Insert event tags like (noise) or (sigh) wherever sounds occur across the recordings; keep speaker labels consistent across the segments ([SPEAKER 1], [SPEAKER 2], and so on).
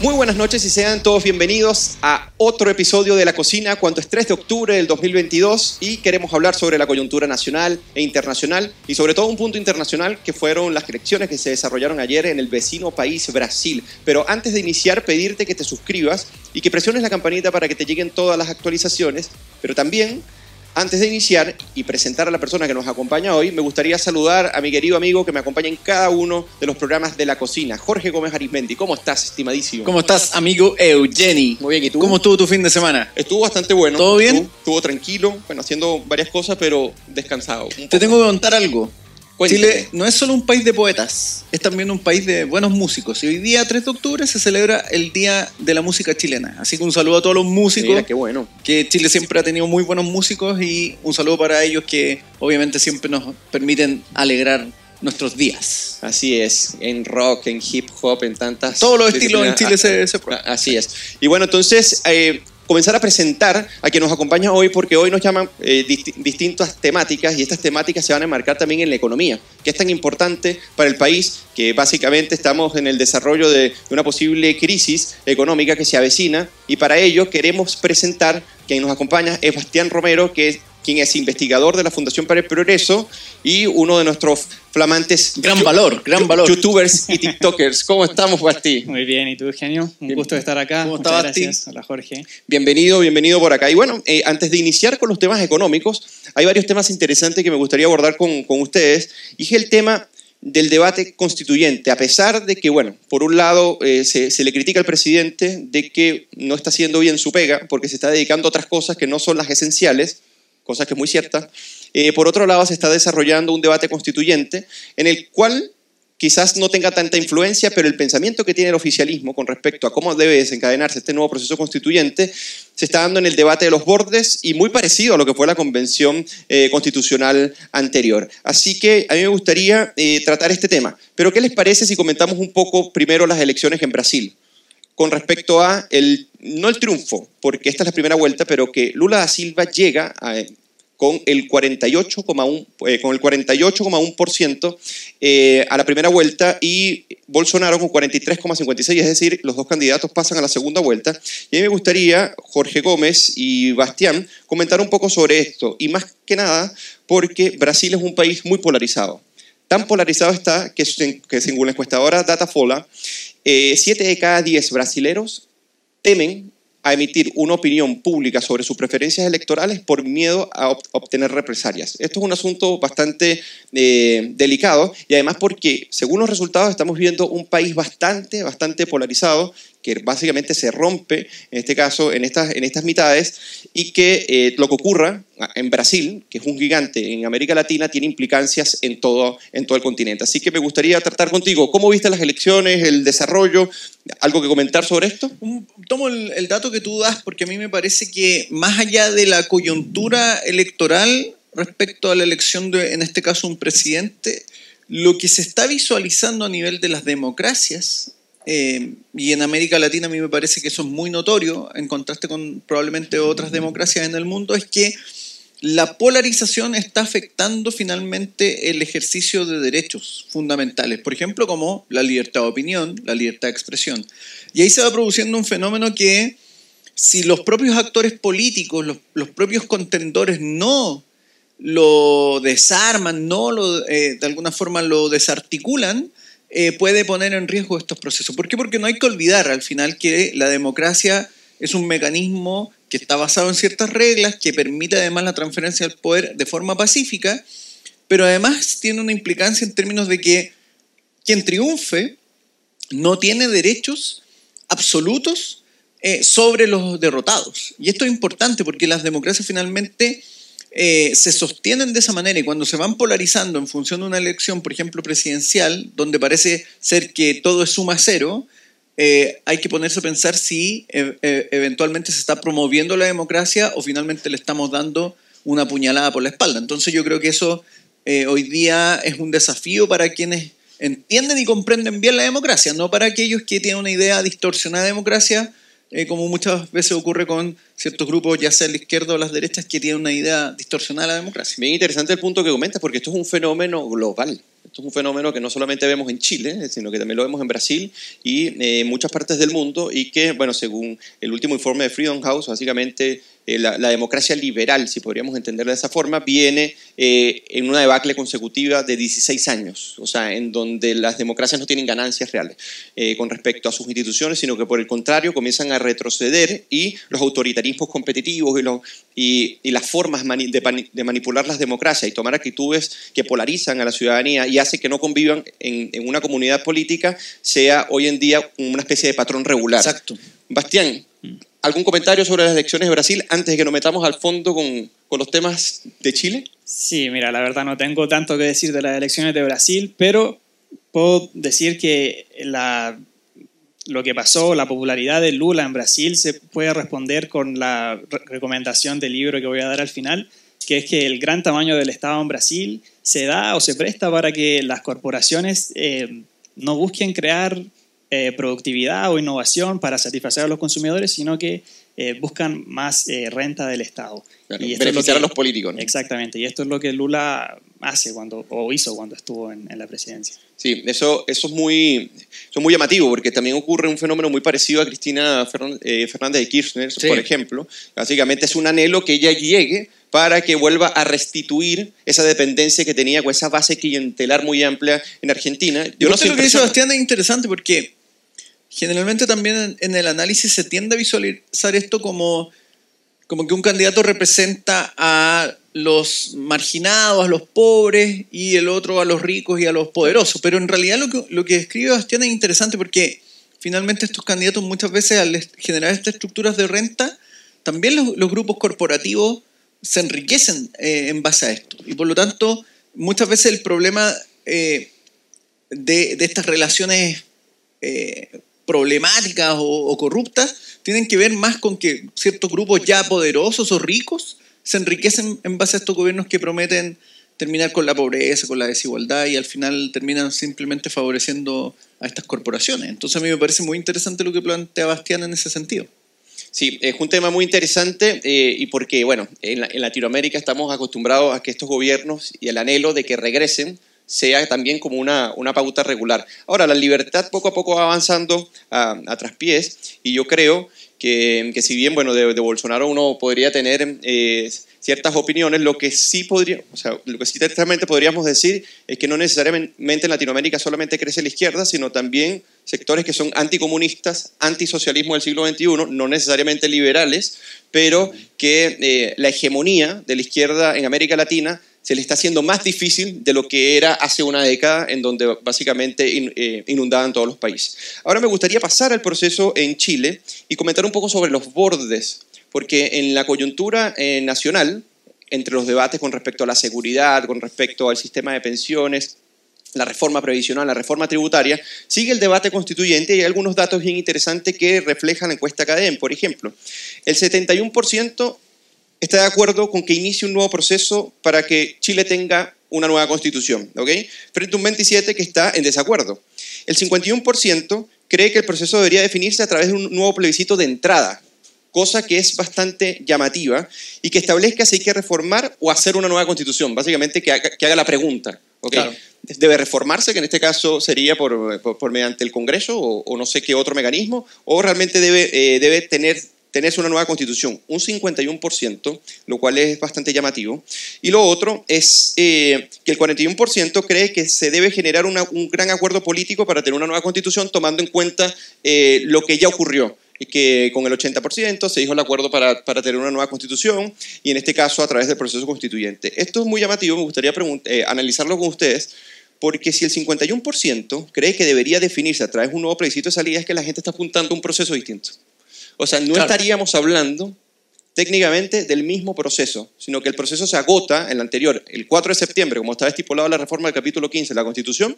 [SPEAKER 1] Muy buenas noches y sean todos bienvenidos a otro episodio de La Cocina cuando es 3 de octubre del 2022 y queremos hablar sobre la coyuntura nacional e internacional y sobre todo un punto internacional que fueron las elecciones que se desarrollaron ayer en el vecino país Brasil. Pero antes de iniciar pedirte que te suscribas y que presiones la campanita para que te lleguen todas las actualizaciones, pero también antes de iniciar y presentar a la persona que nos acompaña hoy, me gustaría saludar a mi querido amigo que me acompaña en cada uno de los programas de la cocina, Jorge Gómez Arismendi. ¿Cómo estás, estimadísimo?
[SPEAKER 2] ¿Cómo estás, amigo Eugeni?
[SPEAKER 1] Muy bien, ¿y tú?
[SPEAKER 2] ¿Cómo estuvo tu fin de semana?
[SPEAKER 1] Estuvo bastante bueno.
[SPEAKER 2] ¿Todo bien?
[SPEAKER 1] Estuvo, estuvo tranquilo, bueno, haciendo varias cosas, pero descansado.
[SPEAKER 2] Te tengo que contar algo.
[SPEAKER 1] Cuéntame.
[SPEAKER 2] Chile no es solo un país de poetas, es también un país de buenos músicos. Y hoy día, 3 de octubre, se celebra el Día de la Música Chilena. Así que un saludo a todos los músicos,
[SPEAKER 1] Mira, qué bueno.
[SPEAKER 2] que Chile siempre ha tenido muy buenos músicos y un saludo para ellos que obviamente siempre nos permiten alegrar nuestros días.
[SPEAKER 1] Así es, en rock, en hip hop, en tantas...
[SPEAKER 2] Todos los estilos en. Chile se, se prueban.
[SPEAKER 1] Ah, Así es. Y bueno, entonces, eh, comenzar a presentar a quien nos acompaña hoy, porque hoy nos llaman eh, disti- distintas temáticas y estas temáticas se van a enmarcar también en la economía, que es tan importante para el país que básicamente estamos en el desarrollo de una posible crisis económica que se avecina y para ello queremos presentar quien nos acompaña es Bastián Romero, que quien es investigador de la Fundación para el Progreso y uno de nuestros flamantes
[SPEAKER 2] Gran valor, gran valor.
[SPEAKER 1] youtubers y tiktokers. (laughs) ¿Cómo estamos, Basti?
[SPEAKER 3] Muy bien, ¿y tú, Eugenio? Un
[SPEAKER 1] Bien.
[SPEAKER 3] gusto estar acá.
[SPEAKER 2] ¿Cómo
[SPEAKER 3] Muchas
[SPEAKER 2] está, Basti?
[SPEAKER 3] gracias. Hola, Jorge.
[SPEAKER 1] Bienvenido, bienvenido por acá. Y bueno, eh, antes de iniciar con los temas económicos, hay varios temas interesantes que me gustaría abordar con, con ustedes. Y es el tema del debate constituyente, a pesar de que, bueno, por un lado eh, se, se le critica al presidente de que no está haciendo bien su pega, porque se está dedicando a otras cosas que no son las esenciales, cosa que es muy cierta. Eh, por otro lado, se está desarrollando un debate constituyente en el cual quizás no tenga tanta influencia, pero el pensamiento que tiene el oficialismo con respecto a cómo debe desencadenarse este nuevo proceso constituyente se está dando en el debate de los bordes y muy parecido a lo que fue la convención eh, constitucional anterior. Así que a mí me gustaría eh, tratar este tema. Pero ¿qué les parece si comentamos un poco primero las elecciones en Brasil? Con respecto a, el, no el triunfo, porque esta es la primera vuelta, pero que Lula da Silva llega a, con el 48,1% eh, con el 48,1% eh, a la primera vuelta y Bolsonaro con 43,56%, es decir, los dos candidatos pasan a la segunda vuelta. Y a mí me gustaría, Jorge Gómez y Bastián, comentar un poco sobre esto. Y más que nada, porque Brasil es un país muy polarizado. Tan polarizado está que, se- que según la encuestadora Datafola, 7 de cada 10 brasileros temen a emitir una opinión pública sobre sus preferencias electorales por miedo a ob- obtener represalias. Esto es un asunto bastante eh, delicado y además porque, según los resultados, estamos viendo un país bastante, bastante polarizado que básicamente se rompe, en este caso, en estas, en estas mitades, y que eh, lo que ocurra en Brasil, que es un gigante en América Latina, tiene implicancias en todo, en todo el continente. Así que me gustaría tratar contigo, ¿cómo viste las elecciones, el desarrollo? ¿Algo que comentar sobre esto?
[SPEAKER 2] Tomo el dato que tú das porque a mí me parece que más allá de la coyuntura electoral respecto a la elección de, en este caso, un presidente, lo que se está visualizando a nivel de las democracias, eh, y en América Latina a mí me parece que eso es muy notorio, en contraste con probablemente otras democracias en el mundo, es que la polarización está afectando finalmente el ejercicio de derechos fundamentales, por ejemplo, como la libertad de opinión, la libertad de expresión. Y ahí se va produciendo un fenómeno que si los propios actores políticos, los, los propios contendores no lo desarman, no lo, eh, de alguna forma lo desarticulan, eh, puede poner en riesgo estos procesos. ¿Por qué? Porque no hay que olvidar al final que la democracia es un mecanismo que está basado en ciertas reglas, que permite además la transferencia del poder de forma pacífica, pero además tiene una implicancia en términos de que quien triunfe no tiene derechos absolutos eh, sobre los derrotados. Y esto es importante porque las democracias finalmente eh, se sostienen de esa manera y cuando se van polarizando en función de una elección, por ejemplo, presidencial, donde parece ser que todo es suma cero, eh, hay que ponerse a pensar si eh, eventualmente se está promoviendo la democracia o finalmente le estamos dando una puñalada por la espalda. Entonces yo creo que eso hoy día es un desafío para quienes entienden y comprenden bien la democracia, no para aquellos que tienen una idea distorsionada de democracia, eh, como muchas veces ocurre con ciertos grupos, ya sea la izquierda o las derechas, que tienen una idea distorsionada de la democracia.
[SPEAKER 1] Bien interesante el punto que comentas, porque esto es un fenómeno global. Esto es un fenómeno que no solamente vemos en Chile, sino que también lo vemos en Brasil y eh, en muchas partes del mundo y que, bueno, según el último informe de Freedom House, básicamente eh, la, democracia liberal, si podríamos entenderla de esa forma, viene eh, en una debacle consecutiva de 16 años, o sea, en donde las democracias no tienen ganancias reales eh, con respecto a sus instituciones, sino que por el contrario comienzan a retroceder y los autoritarismos competitivos y, y, las formas de, manipular las democracias y tomar actitudes que polarizan a la ciudadanía y hacen que no convivan en, en una comunidad política sea hoy en día una especie de patrón regular.
[SPEAKER 2] Exacto.
[SPEAKER 1] Bastián, ¿Algún comentario sobre las elecciones de Brasil antes de que nos metamos al fondo con, con, los temas de Chile?
[SPEAKER 3] Sí, mira, la verdad no tengo tanto que decir de las elecciones de Brasil, pero puedo decir que la, lo que pasó, la popularidad de Lula en Brasil, se puede responder con la recomendación del libro que voy a dar al final, que es que el gran tamaño del Estado en Brasil se da o se presta para que las corporaciones eh, no busquen crear eh, productividad o innovación para satisfacer a los consumidores, sino que eh, buscan más eh, renta del Estado.
[SPEAKER 1] y beneficiar a los políticos.
[SPEAKER 3] Exactamente, y esto es lo que Lula hace cuando, o hizo cuando estuvo en, la presidencia.
[SPEAKER 1] Sí, eso, eso, es muy, eso muy llamativo, porque también ocurre un fenómeno muy parecido a Cristina Fernández de Kirchner, por ejemplo. Básicamente es un anhelo que ella llegue para que vuelva a restituir esa dependencia que tenía con esa base clientelar muy amplia en Argentina.
[SPEAKER 2] Yo no sé lo que dice Sebastián es interesante porque generalmente también en, el análisis se tiende a visualizar esto como, como que un candidato representa a los marginados, a los pobres, y el otro a los ricos y a los poderosos. Pero en realidad lo que, lo que escribe Bastián es interesante porque finalmente estos candidatos muchas veces al generar estas estructuras de renta, también los, grupos corporativos se enriquecen eh, en base a esto. Y por lo tanto, muchas veces el problema eh, de, de, estas relaciones eh, problemáticas o, corruptas tienen que ver más con que ciertos grupos ya poderosos o ricos se enriquecen en base a estos gobiernos que prometen terminar con la pobreza, con la desigualdad y al final terminan simplemente favoreciendo a estas corporaciones. Entonces a mí me parece muy interesante lo que plantea Bastián en ese sentido.
[SPEAKER 1] Sí, es un tema muy interesante eh, y porque, bueno, en, en, Latinoamérica estamos acostumbrados a que estos gobiernos y el anhelo de que regresen sea también como una, una pauta regular. Ahora, la libertad poco a poco va avanzando a, a traspiés y yo creo que, que si bien, bueno, de, Bolsonaro uno podría tener eh, ciertas opiniones, lo que sí podría, o sea, lo que sí podríamos decir es que no necesariamente en Latinoamérica solamente crece la izquierda, sino también sectores que son anticomunistas, antisocialismo del siglo XXI, no necesariamente liberales, pero que eh, la hegemonía de la izquierda en América Latina se le está haciendo más difícil de lo que era hace una década, en donde básicamente eh, inundaban todos los países. Ahora me gustaría pasar al proceso en Chile y comentar un poco sobre los bordes, porque en la coyuntura eh, nacional, entre los debates con respecto a la seguridad, con respecto al sistema de pensiones, la reforma previsional, la reforma tributaria, sigue el debate constituyente y hay algunos datos bien interesantes que reflejan la encuesta CADEM. Por ejemplo, el 71% está de acuerdo con que inicie un nuevo proceso para que Chile tenga una nueva constitución, ¿ok? Frente a un 27 que está en desacuerdo. El 51% cree que el proceso debería definirse a través de un nuevo plebiscito de entrada, cosa que es bastante llamativa y que establezca si hay que reformar o hacer una nueva constitución, básicamente que haga, la pregunta, ¿ok? Debe reformarse, que en este caso sería por, por, mediante el Congreso o, no sé qué otro mecanismo, o realmente debe, eh, debe tener tenerse una nueva constitución, un 51%, lo cual es bastante llamativo. Y lo otro es eh, que el 41% cree que se debe generar un gran acuerdo político para tener una nueva constitución, tomando en cuenta eh, lo que ya ocurrió y que con el 80% se dijo el acuerdo para, para, tener una nueva constitución y en este caso a través del proceso constituyente. Esto es muy llamativo, me gustaría eh, analizarlo con ustedes, porque si el 51% cree que debería definirse a través de un nuevo plebiscito de salida, es que la gente está apuntando a un proceso distinto. O sea, no estaríamos hablando técnicamente del mismo proceso, sino que el proceso se agota en el anterior, el 4 de septiembre, como estaba estipulado la reforma del capítulo 15 de la Constitución,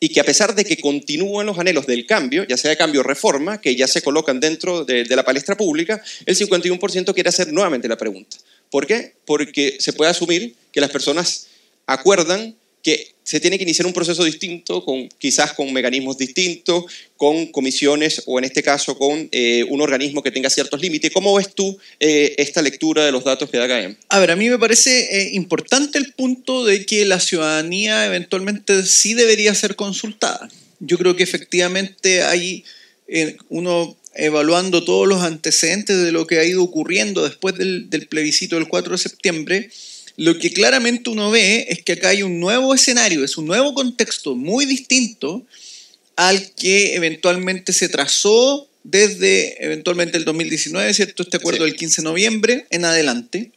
[SPEAKER 1] y que a pesar de que continúan los anhelos del cambio, ya sea de cambio o reforma, que ya se colocan dentro de, de la palestra pública, el 51% quiere hacer nuevamente la pregunta. ¿Por qué? Porque se puede asumir que las personas acuerdan que se tiene que iniciar un proceso distinto, con, quizás con mecanismos distintos, con comisiones o en este caso con eh, un organismo que tenga ciertos límites. ¿Cómo ves tú eh, esta lectura de los datos que da CAEM?
[SPEAKER 2] A ver, a mí me parece eh, importante el punto de que la ciudadanía eventualmente sí debería ser consultada. Yo creo que efectivamente hay uno evaluando todos los antecedentes de lo que ha ido ocurriendo después del, del plebiscito del 4 de septiembre, lo que claramente uno ve es que acá hay un nuevo escenario, es un nuevo contexto muy distinto al que eventualmente se trazó desde eventualmente el 2019, ¿cierto? Este acuerdo del 15 de noviembre en adelante.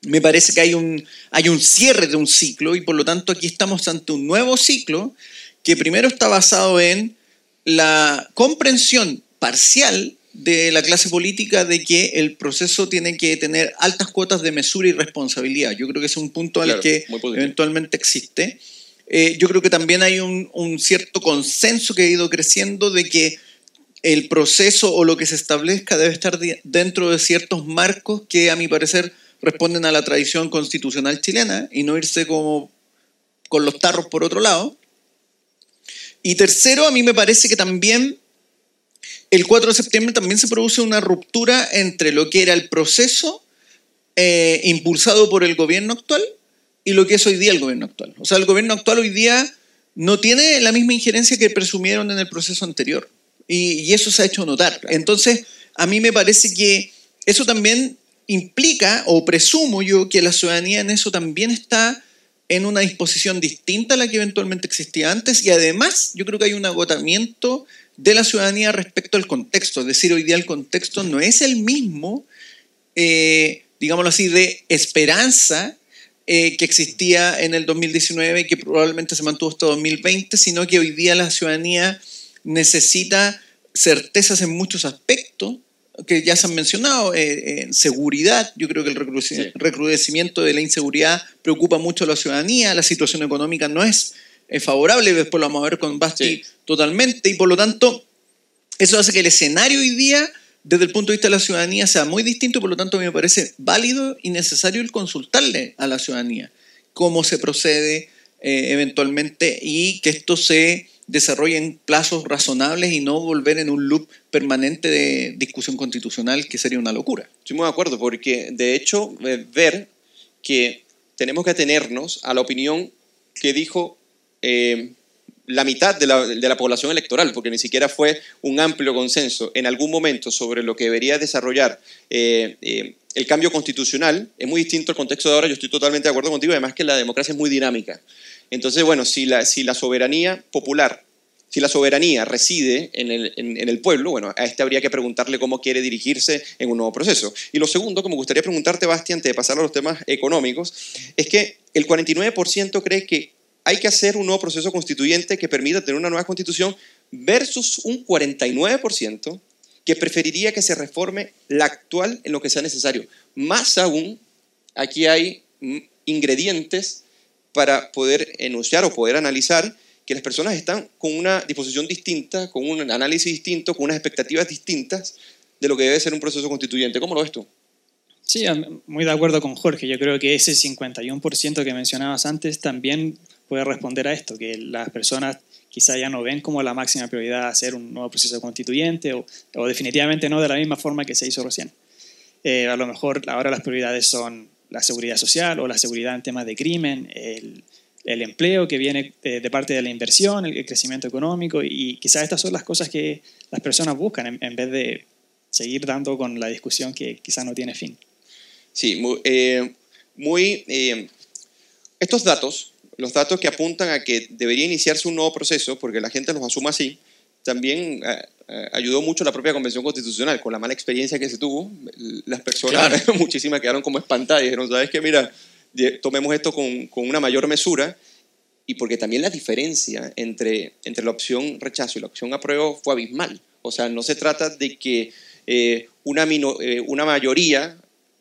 [SPEAKER 2] Me parece que hay un, hay un cierre de un ciclo y por lo tanto aquí estamos ante un nuevo ciclo que primero está basado en la comprensión parcial de la clase política de que el proceso tiene que tener altas cuotas de mesura y responsabilidad. Yo creo que es un punto al que eventualmente existe. Eh, yo creo que también hay un, cierto consenso que ha ido creciendo de que el proceso o lo que se establezca debe estar dentro de ciertos marcos que a mi parecer responden a la tradición constitucional chilena y no irse como con los tarros por otro lado. Y tercero, a mí me parece que también el 4 de septiembre también se produce una ruptura entre lo que era el proceso eh, impulsado por el gobierno actual y lo que es hoy día el gobierno actual. O sea, el gobierno actual hoy día no tiene la misma injerencia que presumieron en el proceso anterior. Y, y eso se ha hecho notar. Entonces, a mí me parece que eso también implica, o presumo yo, que la ciudadanía en eso también está en una disposición distinta a la que eventualmente existía antes y además yo creo que hay un agotamiento de la ciudadanía respecto al contexto. Es decir, hoy día el contexto no es el mismo, eh, digámoslo así, de esperanza eh, que existía en el 2019 y que probablemente se mantuvo hasta 2020, sino que hoy día la ciudadanía necesita certezas en muchos aspectos que ya se han mencionado, eh, seguridad, yo creo que el recrudecimiento de la inseguridad preocupa mucho a la ciudadanía, la situación económica no es es favorable, después lo vamos a ver con Basti totalmente, y por lo tanto, eso hace que el escenario hoy día, desde el punto de vista de la ciudadanía, sea muy distinto, por lo tanto, a mí me parece válido y necesario el consultarle a la ciudadanía cómo se procede eh, eventualmente y que esto se desarrolle en plazos razonables y no volver en un loop permanente de discusión constitucional, que sería una locura.
[SPEAKER 1] Estoy muy de acuerdo, porque de hecho, eh, ver que tenemos que atenernos a la opinión que dijo eh, la mitad de la, población electoral, porque ni siquiera fue un amplio consenso en algún momento sobre lo que debería desarrollar eh, eh, el cambio constitucional, es muy distinto el contexto de ahora, yo estoy totalmente de acuerdo contigo, además que la democracia es muy dinámica. Entonces, bueno, si la, si la soberanía popular, si la soberanía reside en el, en el, pueblo, bueno, a este habría que preguntarle cómo quiere dirigirse en un nuevo proceso. Y lo segundo que me gustaría preguntarte, Basti, antes de pasar a los temas económicos, es que el 49% cree que hay que hacer un nuevo proceso constituyente que permita tener una nueva constitución versus un 49% que preferiría que se reforme la actual en lo que sea necesario. Más aún, aquí hay ingredientes para poder enunciar o poder analizar que las personas están con una disposición distinta, con un análisis distinto, con unas expectativas distintas de lo que debe ser un proceso constituyente. ¿Cómo lo ves tú?
[SPEAKER 3] Sí, muy de acuerdo con Jorge. Yo creo que ese 51% que mencionabas antes también puede responder a esto, que las personas quizá ya no ven como la máxima prioridad hacer un nuevo proceso constituyente o, definitivamente no de la misma forma que se hizo recién. Eh, a lo mejor ahora las prioridades son la seguridad social o la seguridad en temas de crimen, el, el empleo que viene de, parte de la inversión, el, crecimiento económico y quizás estas son las cosas que las personas buscan en, vez de seguir dando con la discusión que quizás no tiene fin.
[SPEAKER 1] Sí, muy, eh, muy eh, estos datos los datos que apuntan a que debería iniciarse un nuevo proceso, porque la gente los asuma así, también eh, eh, ayudó mucho la propia Convención Constitucional, con la mala experiencia que se tuvo, las personas, (laughs) muchísimas quedaron como espantadas y dijeron, ¿sabes qué? Mira, tomemos esto con, con, una mayor mesura, y porque también la diferencia entre, entre la opción rechazo y la opción apruebo fue abismal. O sea, no se trata de que eh, una, una mayoría,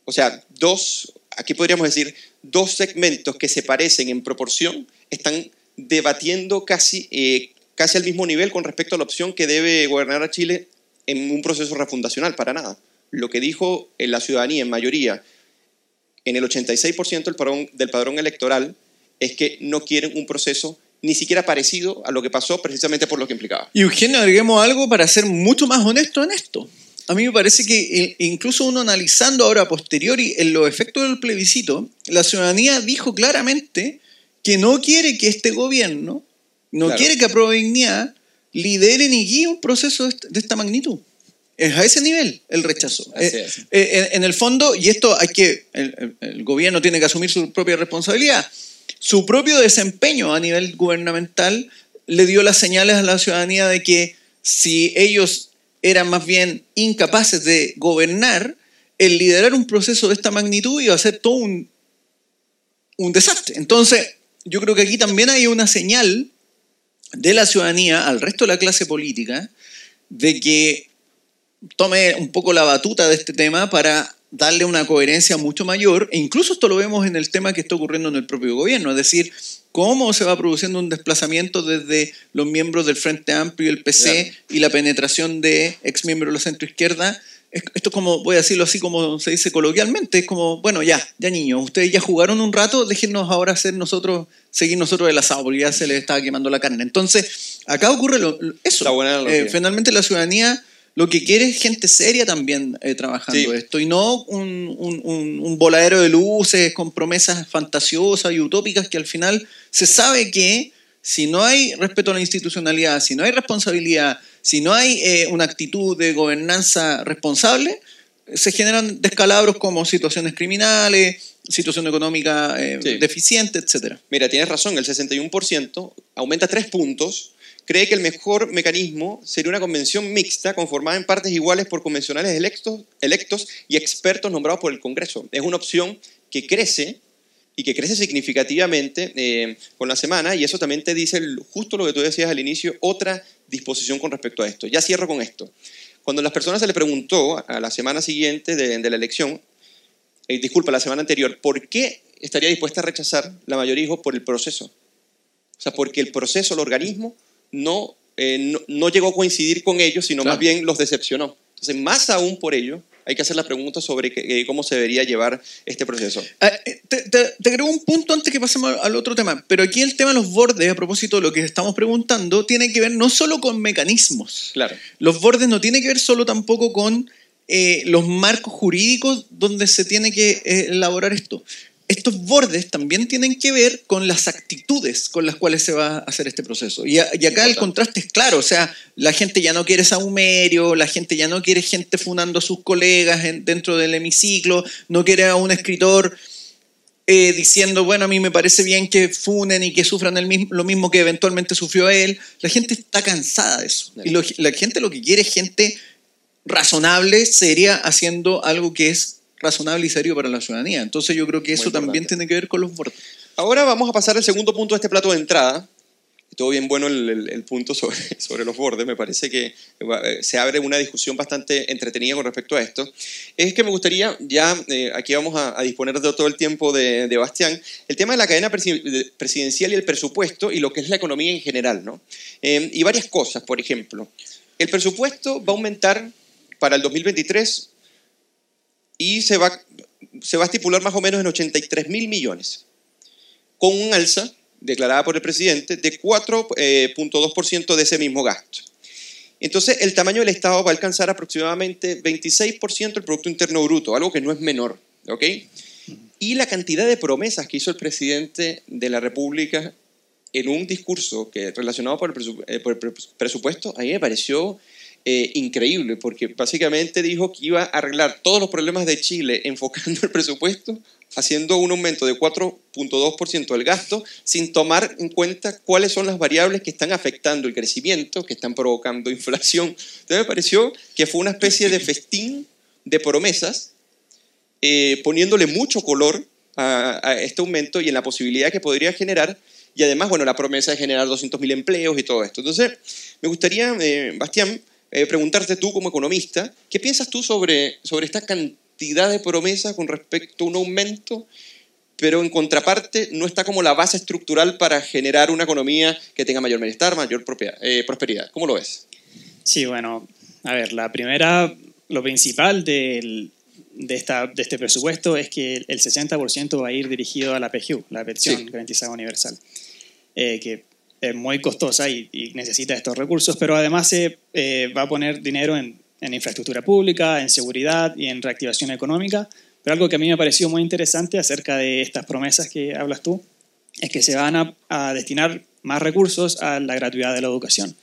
[SPEAKER 1] o sea, dos, aquí podríamos decir, dos segmentos que se parecen en proporción están debatiendo casi, eh, casi al mismo nivel con respecto a la opción que debe gobernar a Chile en un proceso refundacional, para nada. Lo que dijo la ciudadanía en mayoría en el 86% del padrón, del padrón electoral es que no quieren un proceso ni siquiera parecido a lo que pasó precisamente por lo que implicaba.
[SPEAKER 2] Y Eugenio, agreguemos algo para ser mucho más honesto en esto. A mí me parece que incluso uno analizando ahora a posteriori en los efectos del plebiscito, la ciudadanía dijo claramente que no quiere que este gobierno, no quiere que apruebe dignidad, lidere ni guíe un proceso de esta magnitud. Es a ese nivel el rechazo. Eh, eh, en, el fondo, y esto hay que, el, gobierno tiene que asumir su propia responsabilidad, su propio desempeño a nivel gubernamental le dio las señales a la ciudadanía de que si ellos eran más bien incapaces de gobernar, el liderar un proceso de esta magnitud iba a ser todo un, un desastre. Entonces, yo creo que aquí también hay una señal de la ciudadanía al resto de la clase política de que tome un poco la batuta de este tema para darle una coherencia mucho mayor, e incluso esto lo vemos en el tema que está ocurriendo en el propio gobierno, es decir, cómo se va produciendo un desplazamiento desde los miembros del Frente Amplio y el PC y la penetración de ex miembros de la centroizquierda. Esto es como, voy a decirlo así como se dice coloquialmente, es como, bueno, ya, ya niños, ustedes ya jugaron un rato, déjenos ahora hacer nosotros, seguir nosotros el asado, porque ya se les estaba quemando la carne. Entonces, acá ocurre eso. Eh, finalmente la ciudadanía lo que quiere es gente seria también eh, trabajando esto y no un, un, un, voladero de luces con promesas fantasiosas y utópicas que al final se sabe que si no hay respeto a la institucionalidad, si no hay responsabilidad, si no hay eh, una actitud de gobernanza responsable, se generan descalabros como situaciones criminales, situación económica eh, deficiente, etc.
[SPEAKER 1] Mira, tienes razón, el 61% aumenta tres puntos cree que el mejor mecanismo sería una convención mixta conformada en partes iguales por convencionales electos, electos y expertos nombrados por el Congreso. Es una opción que crece y que crece significativamente eh, con la semana y eso también te dice justo lo que tú decías al inicio, otra disposición con respecto a esto. Ya cierro con esto. Cuando las personas se le preguntó a la semana siguiente de, la elección, eh, disculpa, la semana anterior, ¿por qué estaría dispuesta a rechazar la mayoría por el proceso? O sea, porque el proceso, el organismo, eh, no, no, llegó a coincidir con ellos, sino más bien los decepcionó. Entonces, más aún por ello, hay que hacer la pregunta sobre eh, cómo se debería llevar este proceso.
[SPEAKER 2] Eh, te, te, agrego un punto antes que pasemos al otro tema, pero aquí el tema de los bordes, a propósito de lo que estamos preguntando, tiene que ver no solo con mecanismos.
[SPEAKER 1] Claro.
[SPEAKER 2] Los bordes no tienen que ver solo tampoco con los marcos jurídicos donde se tiene que elaborar esto estos bordes también tienen que ver con las actitudes con las cuales se va a hacer este proceso. Y, acá el contraste es claro, o sea, la gente ya no quiere saumerio, la gente ya no quiere gente funando a sus colegas dentro del hemiciclo, no quiere a un escritor eh, diciendo, bueno, a mí me parece bien que funen y que sufran el mismo, lo mismo que eventualmente sufrió él. La gente está cansada de eso. Y la gente lo que quiere es gente razonable, seria, haciendo algo que es razonable y serio para la ciudadanía. Entonces yo creo que eso también tiene que ver con los bordes.
[SPEAKER 1] Ahora vamos a pasar al segundo punto de este plato de entrada. Estuvo bien bueno el, punto sobre, (laughs) sobre, los bordes, me parece que eh, se abre una discusión bastante entretenida con respecto a esto. Es que me gustaría, ya eh, aquí vamos a, disponer de todo el tiempo de, de, Bastián, el tema de la cadena presidencial y el presupuesto y lo que es la economía en general. ¿no? Eh, y varias cosas, por ejemplo, el presupuesto va a aumentar para el 2023 y se va, a estipular más o menos en 83 mil millones, con un alza declarada por el presidente de 4.2% eh, de ese mismo gasto. Entonces, el tamaño del Estado va a alcanzar aproximadamente 26% del Producto Interno Bruto, algo que no es menor. ¿ok? Y la cantidad de promesas que hizo el presidente de la República en un discurso que relacionado por el, eh, presupuesto, a mí me pareció eh, increíble, porque básicamente dijo que iba a arreglar todos los problemas de Chile (laughs) enfocando el presupuesto, haciendo un aumento de 4.2% del gasto, sin tomar en cuenta cuáles son las variables que están afectando el crecimiento, que están provocando inflación. Entonces me pareció que fue una especie de festín de promesas, eh, poniéndole mucho color a, este aumento y en la posibilidad que podría generar y además, bueno, la promesa de generar 200.000 empleos y todo esto. Entonces, me gustaría, eh, Bastián, eh, preguntarte tú como economista, ¿qué piensas tú sobre, sobre esta cantidad de promesas con respecto a un aumento, pero en contraparte no está como la base estructural para generar una economía que tenga mayor bienestar, mayor eh, prosperidad? ¿Cómo lo ves?
[SPEAKER 3] Sí, bueno, a ver, la primera, lo principal del, de, esta, de este presupuesto es que el 60% va a ir dirigido a la PGU, la pensión
[SPEAKER 1] Sí.
[SPEAKER 3] garantizada universal, eh, que es muy costosa y, y necesita estos recursos, pero además se eh, va a poner dinero en, en infraestructura pública, en seguridad y en reactivación económica. Pero algo que a mí me ha parecido muy interesante acerca de estas promesas que hablas tú es que se van a, a destinar más recursos a la gratuidad de la educación,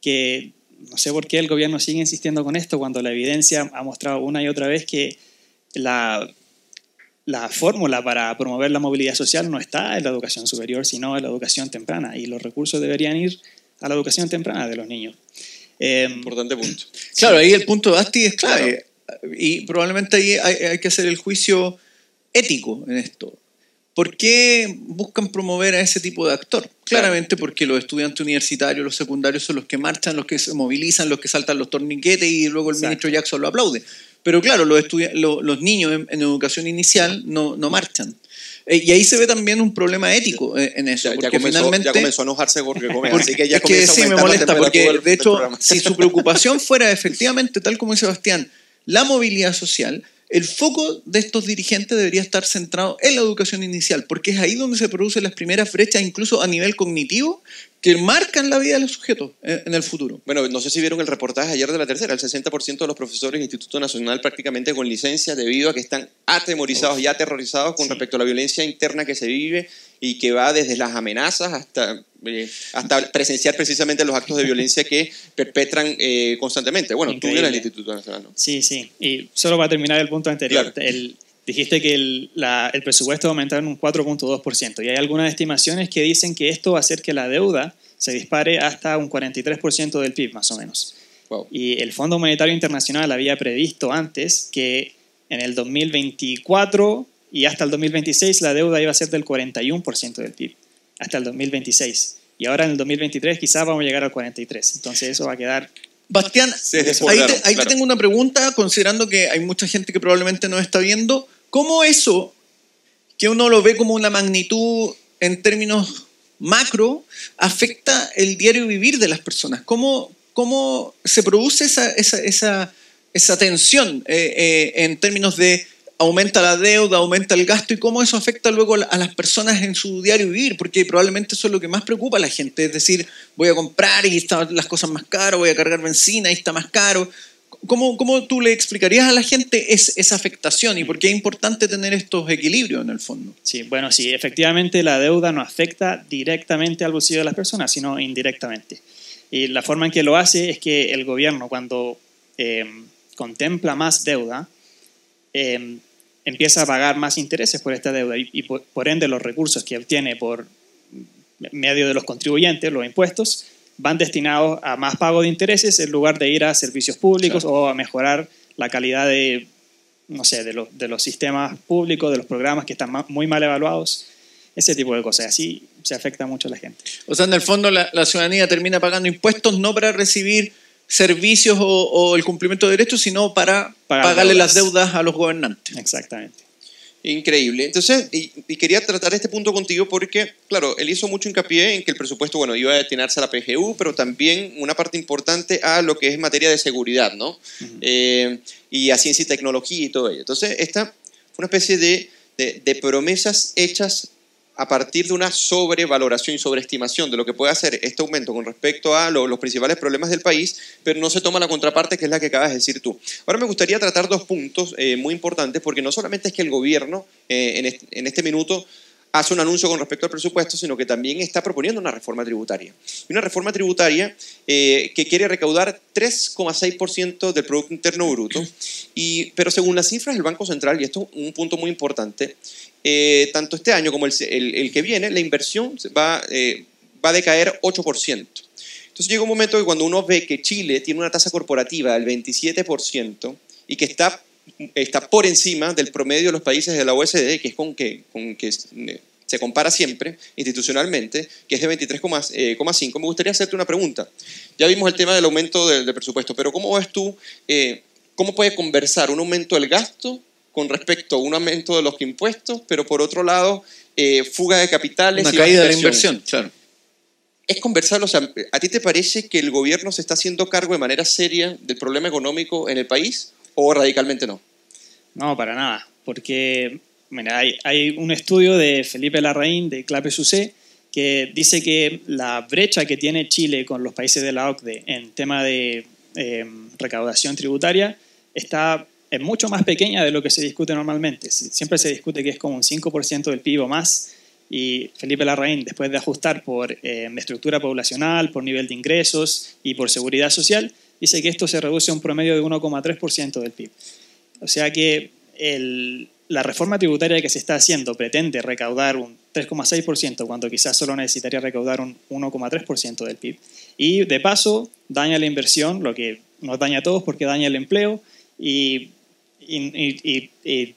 [SPEAKER 3] que no sé por qué el gobierno sigue insistiendo con esto cuando la evidencia ha mostrado una y otra vez que la, la fórmula para promover la movilidad social no está en la educación superior, sino en la educación temprana, y los recursos deberían ir a la educación temprana de los niños. Eh,
[SPEAKER 1] Importante punto.
[SPEAKER 2] Claro, ahí el punto de Asti es clave. Y probablemente ahí hay, hay que hacer el juicio ético en esto. ¿Por qué buscan promover a ese tipo de actor? Claramente porque los estudiantes universitarios, los secundarios son los que marchan, los que se movilizan, los que saltan los torniquetes y luego el
[SPEAKER 3] Exacto.
[SPEAKER 2] ministro Jackson lo aplaude. Pero claro, los, los niños en, en educación inicial no, no marchan. Eh, y ahí se ve también un problema ético eh, en eso.
[SPEAKER 1] Ya, ya
[SPEAKER 2] porque
[SPEAKER 1] comenzó,
[SPEAKER 2] finalmente,
[SPEAKER 1] ya comenzó a enojarse come,
[SPEAKER 2] porque
[SPEAKER 1] así que ya
[SPEAKER 2] es que sí me molesta, porque
[SPEAKER 1] del-
[SPEAKER 2] de hecho, si su preocupación fuera efectivamente, tal como dice Sebastián, la movilidad social, el foco de estos dirigentes debería estar centrado en la educación inicial, porque es ahí donde se producen las primeras brechas, incluso a nivel cognitivo, que marcan la vida de los sujetos en en el futuro.
[SPEAKER 1] Bueno, no sé si vieron el reportaje ayer de la tercera, el 60% de los profesores del Instituto Nacional prácticamente con licencia debido a que están atemorizados y aterrorizados con
[SPEAKER 3] Sí.
[SPEAKER 1] respecto a la violencia interna que se vive y que va desde las amenazas hasta, eh, hasta presenciar precisamente los actos de violencia que perpetran eh, constantemente. Bueno, tú
[SPEAKER 3] Increíble.
[SPEAKER 1] vienes del Instituto Nacional, ¿no?
[SPEAKER 3] Sí, sí. Y solo para terminar el punto anterior,
[SPEAKER 1] Claro.
[SPEAKER 3] el- dijiste que el, la- el presupuesto va a aumentar en un 4.2%. Y hay algunas estimaciones que dicen que esto va a hacer que la deuda se dispare hasta un 43% del PIB, más o menos.
[SPEAKER 1] Wow.
[SPEAKER 3] Y el Fondo Monetario Internacional había previsto antes que en el 2024 y hasta el 2026 la deuda iba a ser del 41% del PIB, hasta el 2026. Y ahora en el 2023 quizás vamos a llegar al 43%. Entonces eso va a quedar
[SPEAKER 2] Bastián,
[SPEAKER 1] Se
[SPEAKER 2] ahí, te, ahí te
[SPEAKER 1] claro.
[SPEAKER 2] tengo una pregunta, considerando que hay mucha gente que probablemente no está viendo. ¿Cómo eso, que uno lo ve como una magnitud en términos macro, afecta el diario vivir de las personas? ¿Cómo, cómo se produce esa, esa, esa, esa tensión eh, eh, en términos de aumenta la deuda, aumenta el gasto y cómo eso afecta luego a las personas en su diario vivir? Porque probablemente eso es lo que más preocupa a la gente, es decir, voy a comprar y están las cosas más caras, voy a cargar benzina y está más caro. ¿Cómo, cómo tú le explicarías a la gente es- esa afectación y por qué es importante tener estos equilibrios en el fondo?
[SPEAKER 3] Sí, bueno, sí, efectivamente la deuda no afecta directamente al bolsillo de las personas, sino indirectamente. Y la forma en que lo hace es que el gobierno, cuando eh, contempla más deuda, eh, empieza a pagar más intereses por esta deuda y, y por, por ende los recursos que obtiene por medio de los contribuyentes, los impuestos, van destinados a más pago de intereses en lugar de ir a servicios públicos o a mejorar la calidad de, no sé, de, los- de los sistemas públicos, de los programas que están muy mal evaluados, ese tipo de cosas. Así se afecta mucho a la gente.
[SPEAKER 2] O sea, en el fondo la, la ciudadanía termina pagando impuestos no para recibir servicios o, o el cumplimiento de derechos, sino para
[SPEAKER 3] Pagar
[SPEAKER 2] pagarle
[SPEAKER 3] deudas.
[SPEAKER 2] las deudas a los gobernantes.
[SPEAKER 3] Exactamente.
[SPEAKER 1] Increíble. Entonces, y, y quería tratar este punto contigo porque, claro, él hizo mucho hincapié en que el presupuesto, bueno, iba a destinarse a la PGU, pero también una parte importante a lo que es materia de seguridad, ¿no? Eh, y a ciencia y tecnología y todo ello. Entonces, esta fue una especie de, de- de promesas hechas a partir de una sobrevaloración y sobreestimación de lo que puede hacer este aumento con respecto a lo- los principales problemas del país, pero no se toma la contraparte que es la que acabas de decir tú. Ahora me gustaría tratar dos puntos eh, muy importantes porque no solamente es que el gobierno eh, en, este, minuto hace un anuncio con respecto al presupuesto, sino que también está proponiendo una reforma tributaria. Una reforma tributaria eh, que quiere recaudar 3,6% del Producto Interno Bruto, y, pero según las cifras del Banco Central, y esto es un punto muy importante, eh, tanto este año como el, el- el que viene, la inversión va, eh, va a decaer 8%. Entonces llega un momento que cuando uno ve que Chile tiene una tasa corporativa del 27% y que está, está por encima del promedio de los países de la OSD, que es con que, con que eh, se compara siempre institucionalmente, que es de 23,5, me gustaría hacerte una pregunta. Ya vimos el tema del aumento del, del presupuesto, pero ¿cómo ves tú, eh, cómo puede conversar un aumento del gasto con respecto a un aumento de los impuestos, pero por otro lado, eh, fuga de capitales
[SPEAKER 2] Una
[SPEAKER 1] y
[SPEAKER 2] caída de la
[SPEAKER 1] inversión?
[SPEAKER 2] inversión, claro.
[SPEAKER 1] es conversarlo. O sea, ¿A ti te parece que el gobierno se está haciendo cargo de manera seria del problema económico en el país o radicalmente no?
[SPEAKER 3] No, para nada, porque mira, hay, hay, un estudio de Felipe Larraín de Clape Sucé que dice que la brecha que tiene Chile con los países de la OCDE en tema de eh, recaudación tributaria está es mucho más pequeña de lo que se discute normalmente. Siempre se discute que es como un 5% del PIB o más, y Felipe Larraín, después de ajustar por eh, estructura poblacional, por nivel de ingresos y por seguridad social, dice que esto se reduce a un promedio de 1,3% del PIB. O sea que la reforma tributaria que se está haciendo pretende recaudar un 3,6% cuando quizás solo necesitaría recaudar un 1,3% del PIB. Y de paso daña la inversión, lo que nos daña a todos porque daña el empleo y y,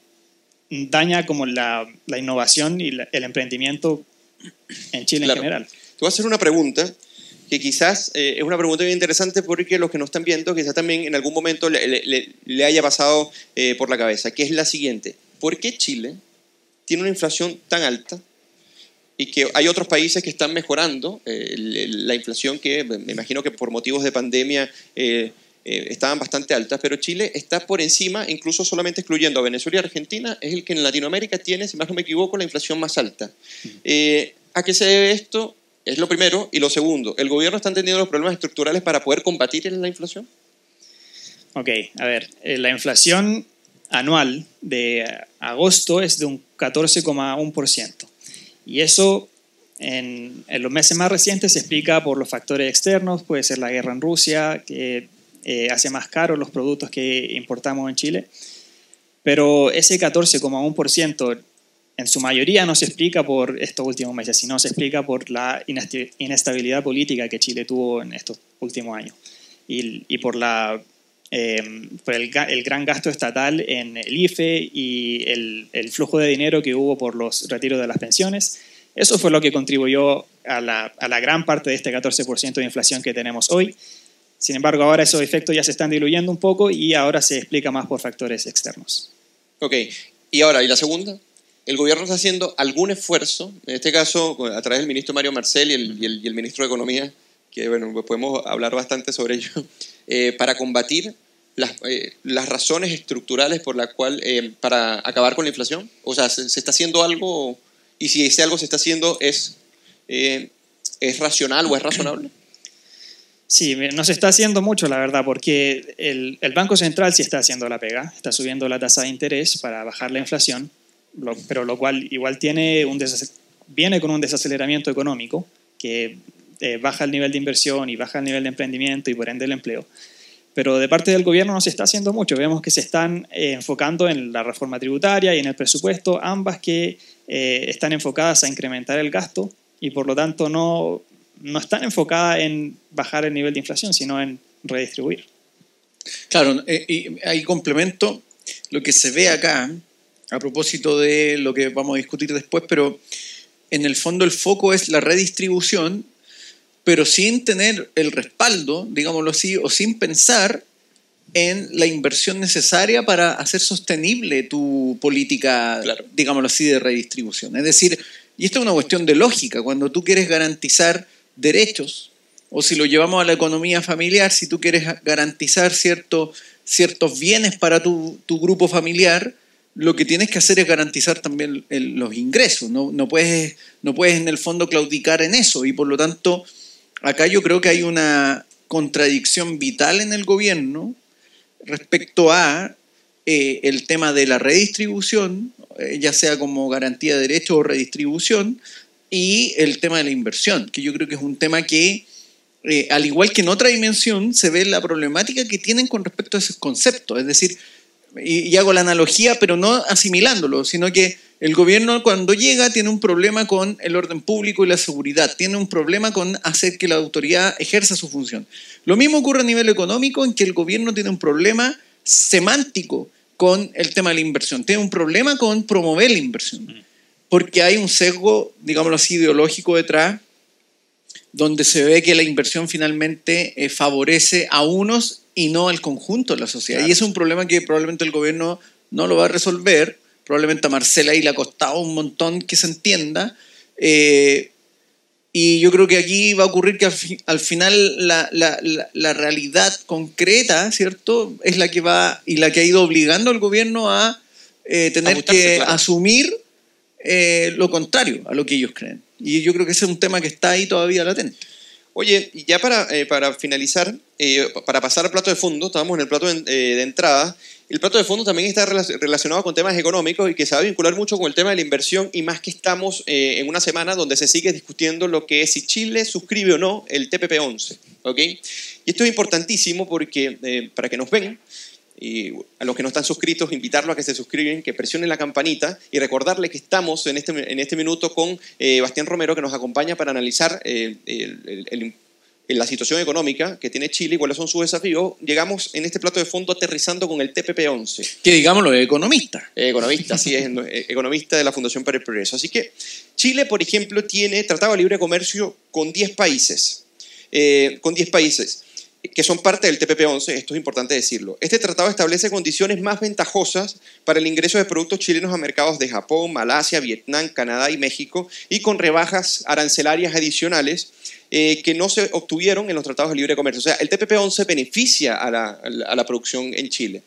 [SPEAKER 3] daña como la, innovación y el emprendimiento en Chile en general.
[SPEAKER 1] Te voy a hacer una pregunta que quizás eh, es una pregunta bien interesante porque los que nos están viendo quizás también en algún momento le, haya pasado eh, por la cabeza, que es la siguiente. ¿Por qué Chile tiene una inflación tan alta y que hay otros países que están mejorando eh, la inflación que me imagino que por motivos de pandemia eh, estaban bastante altas, pero Chile está por encima, incluso solamente excluyendo a Venezuela y Argentina, es el que en Latinoamérica tiene, si más no me equivoco, la inflación más alta. Eh, ¿A qué se debe esto? Es lo primero. Y lo segundo, ¿el gobierno está entendiendo los problemas estructurales para poder combatir la inflación?
[SPEAKER 3] Ok, a ver, eh, la inflación anual de agosto es de un 14,1%. Y eso en, en, los meses más recientes se explica por los factores externos, puede ser la guerra en Rusia, que eh, hace más caros los productos que importamos en Chile. Pero ese 14,1% en su mayoría no se explica por estos últimos meses, sino se explica por la inestabilidad política que Chile tuvo en estos últimos años y, por, la, em, por el, gran gasto estatal en el IFE y el, flujo de dinero que hubo por los retiros de las pensiones. Eso fue lo que contribuyó a la gran parte de este 14% de inflación que tenemos hoy sin embargo, ahora esos efectos ya se están diluyendo un poco y ahora se explica más por factores externos.
[SPEAKER 1] Ok, y ahora, ¿y la segunda? ¿El gobierno está haciendo algún esfuerzo, en este caso a través del ministro Mario Marcel y el, ministro de Economía, que bueno, pues podemos hablar bastante sobre ello, (laughs) eh, para combatir las, eh, las, razones estructurales por la cual, eh, para acabar con la inflación? O sea, ¿se, está haciendo algo? Y si ese algo se está haciendo, ¿es, ¿es racional o es razonable?
[SPEAKER 3] Sí, no se está haciendo mucho, la verdad, porque el, Banco Central sí está haciendo la pega, está subiendo la tasa de interés para bajar la inflación, pero lo cual igual tiene un viene con un desaceleramiento económico que eh, baja el nivel de inversión y baja el nivel de emprendimiento y por ende el empleo. Pero de parte del gobierno no se está haciendo mucho. Vemos que se están eh, enfocando en la reforma tributaria y en el presupuesto, ambas que eh, están enfocadas a incrementar el gasto y por lo tanto no, no están enfocadas en bajar el nivel de inflación, sino en redistribuir.
[SPEAKER 2] Claro, eh, y ahí complemento lo que se ve acá, a propósito de lo que vamos a discutir después, pero en el fondo el foco es la redistribución, pero sin tener el respaldo, digámoslo así, o sin pensar en la inversión necesaria para hacer sostenible tu política, digámoslo así, de redistribución. Es decir, y esto es una cuestión de lógica, cuando tú quieres garantizar derechos, o si lo llevamos a la economía familiar, si tú quieres garantizar cierto, ciertos bienes para tu, grupo familiar, lo que tienes que hacer es garantizar también los ingresos. No, no, puedes, no puedes en el fondo claudicar en eso. Y por lo tanto, acá yo creo que hay una contradicción vital en el gobierno respecto a eh, el tema de la redistribución, eh, ya sea como garantía de derechos o redistribución, y el tema de la inversión, que yo creo que es un tema que, eh, al igual que en otra dimensión, se ve la problemática que tienen con respecto a esos conceptos. Es decir, y, hago la analogía, pero no asimilándolo, sino que el gobierno cuando llega tiene un problema con el orden público y la seguridad, tiene un problema con hacer que la autoridad ejerza su función. Lo mismo ocurre a nivel económico, en que el gobierno tiene un problema semántico con el tema de la inversión, tiene un problema con promover la inversión porque hay un sesgo, digámoslo así, ideológico detrás, donde se ve que la inversión finalmente eh, favorece a unos y no al conjunto de la sociedad. Y es un problema que probablemente el gobierno no lo va a resolver, probablemente a Marcela ahí le ha costado un montón que se entienda, eh, y yo creo que aquí va a ocurrir que al, final la, la, la, realidad concreta, ¿cierto? Es la que va y la que ha ido obligando al gobierno a eh, tener
[SPEAKER 1] Ajustarse,
[SPEAKER 2] que
[SPEAKER 1] claro.
[SPEAKER 2] asumir eh, lo contrario a lo que ellos creen. Y yo creo que ese es un tema que está ahí todavía latente.
[SPEAKER 1] Oye, y ya para, eh, para finalizar, eh, para pasar al plato de fondo, estábamos en el plato de, eh, de entrada. El plato de fondo también está rela- relacionado con temas económicos y que se va a vincular mucho con el tema de la inversión y más que estamos eh, en una semana donde se sigue discutiendo lo que es si Chile suscribe o no el TPP-11. ¿ok? Y esto es importantísimo porque eh, para que nos ven, y a los que no están suscritos, invitarlos a que se suscriben, que presionen la campanita y recordarle que estamos en este, en este minuto con eh, Bastián Romero, que nos acompaña para analizar eh, el- el- el- la situación económica que tiene Chile y cuáles son sus desafíos. Llegamos en este plato de fondo aterrizando con el TPP-11.
[SPEAKER 2] Que digámoslo, es economista.
[SPEAKER 1] Eh, economista, sí, es economista de la Fundación para el Progreso. Así que Chile, por ejemplo, tiene tratado de libre comercio con 10 países, eh, con 10 países que son parte del TPP-11, esto es importante decirlo. Este tratado establece condiciones más ventajosas para el ingreso de productos chilenos a mercados de Japón, Malasia, Vietnam, Canadá y México, y con rebajas arancelarias adicionales eh, que no se obtuvieron en los tratados de libre comercio. O sea, el TPP-11 beneficia a la, a la- producción en Chile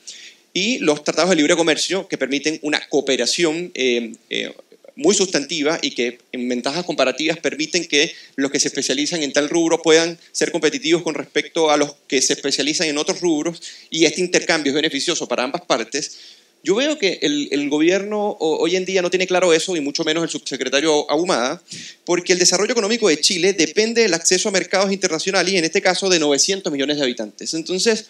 [SPEAKER 1] y los tratados de libre comercio que permiten una cooperación eh, eh, muy sustantiva y que en ventajas comparativas permiten que los que se especializan en tal rubro puedan ser competitivos con respecto a los que se especializan en otros rubros y este intercambio es beneficioso para ambas partes. Yo veo que el, el gobierno hoy en día no tiene claro eso y mucho menos el subsecretario Ahumada, porque el desarrollo económico de Chile depende del acceso a mercados internacionales y en este caso de 900 millones de habitantes. Entonces,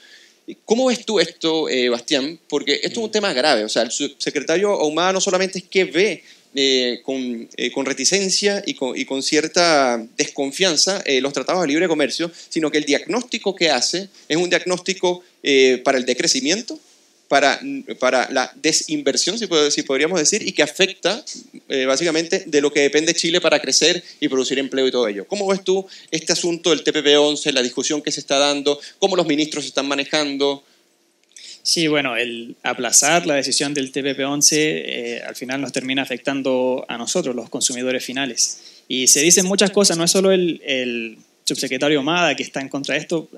[SPEAKER 1] ¿Cómo ves tú esto, eh, Bastián? Porque esto es un tema grave. O sea, el subsecretario Ahumada no solamente es que ve eh, con, eh, con reticencia y con, y con cierta desconfianza eh, los tratados de libre comercio, sino que el diagnóstico que hace es un diagnóstico eh, para el decrecimiento, para, para la desinversión, si, si podríamos decir, y que afecta eh, básicamente de lo que depende Chile para crecer y producir empleo y todo ello. ¿Cómo ves tú este asunto del TPP-11, la discusión que se está dando, cómo los ministros se están manejando?
[SPEAKER 3] Sí, bueno, el aplazar la decisión del TPP-11 eh, al final nos termina afectando a nosotros, los consumidores finales. Y se dicen muchas cosas, no es solo el, subsecretario Mada que está en contra de esto,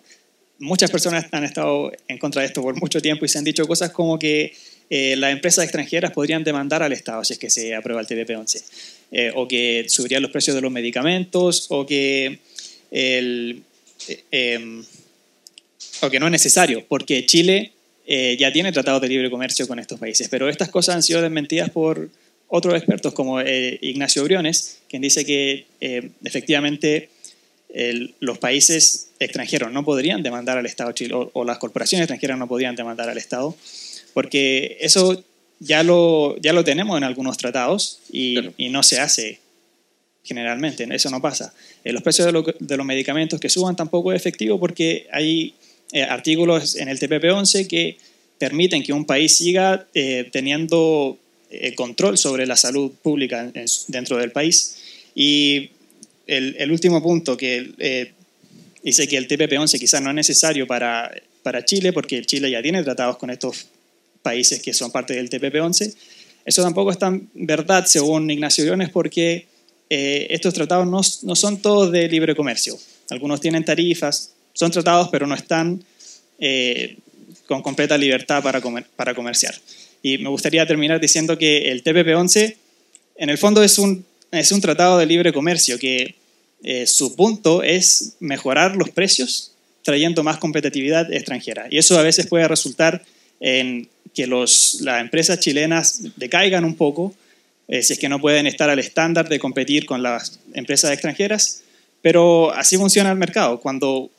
[SPEAKER 3] muchas personas han estado en contra de esto por mucho tiempo y se han dicho cosas como que eh, las empresas extranjeras podrían demandar al Estado si es que se aprueba el TPP-11, eh, o que subirían los precios de los medicamentos, o que el... em, o que no es necesario, porque Chile eh, ya tiene tratados de libre comercio con estos países, pero estas cosas han sido desmentidas por otros expertos como eh, Ignacio Briones, quien dice que eh, efectivamente el- los países extranjeros no podrían demandar al Estado Chile, o, o las corporaciones extranjeras no podrían demandar al Estado, porque eso ya lo, ya lo tenemos en algunos tratados y,
[SPEAKER 1] Claro.
[SPEAKER 3] y no se hace generalmente, eso no pasa. Eh, los precios de, lo- de los medicamentos que suban tampoco es efectivo porque hay eh, artículos en el TPP-11 que permiten que un país siga eh, teniendo eh, control sobre la salud pública dentro del país. Y el, último punto que eh, dice que el TPP-11 quizás no es necesario para, para Chile porque Chile ya tiene tratados con estos países que son parte del TPP-11. Eso tampoco es tan verdad según Ignacio Briones porque estos tratados no, no son todos de libre comercio. Algunos tienen tarifas, son tratados pero no están eh, con completa libertad para, comer- para comerciar. Y me gustaría terminar diciendo que el TPP-11 en el fondo es un, es un tratado de libre comercio que eh, su punto es mejorar los precios trayendo más competitividad extranjera. Y eso a veces puede resultar en que los, las empresas chilenas decaigan un poco, eh, si es que no pueden estar al estándar de competir con las empresas extranjeras, pero así funciona el mercado. Cuando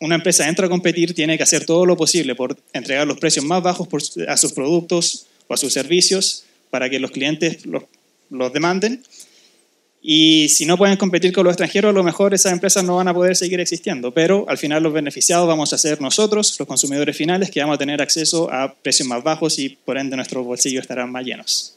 [SPEAKER 3] una empresa entra a competir, tiene que hacer todo lo posible por entregar los precios más bajos por- a sus productos o a sus servicios para que los clientes los, los demanden. Y si no pueden competir con los extranjeros, a lo mejor esas empresas no van a poder seguir existiendo. Pero al final los beneficiados vamos a ser nosotros, los consumidores finales, que vamos a tener acceso a precios más bajos y por ende nuestros bolsillos estarán más llenos.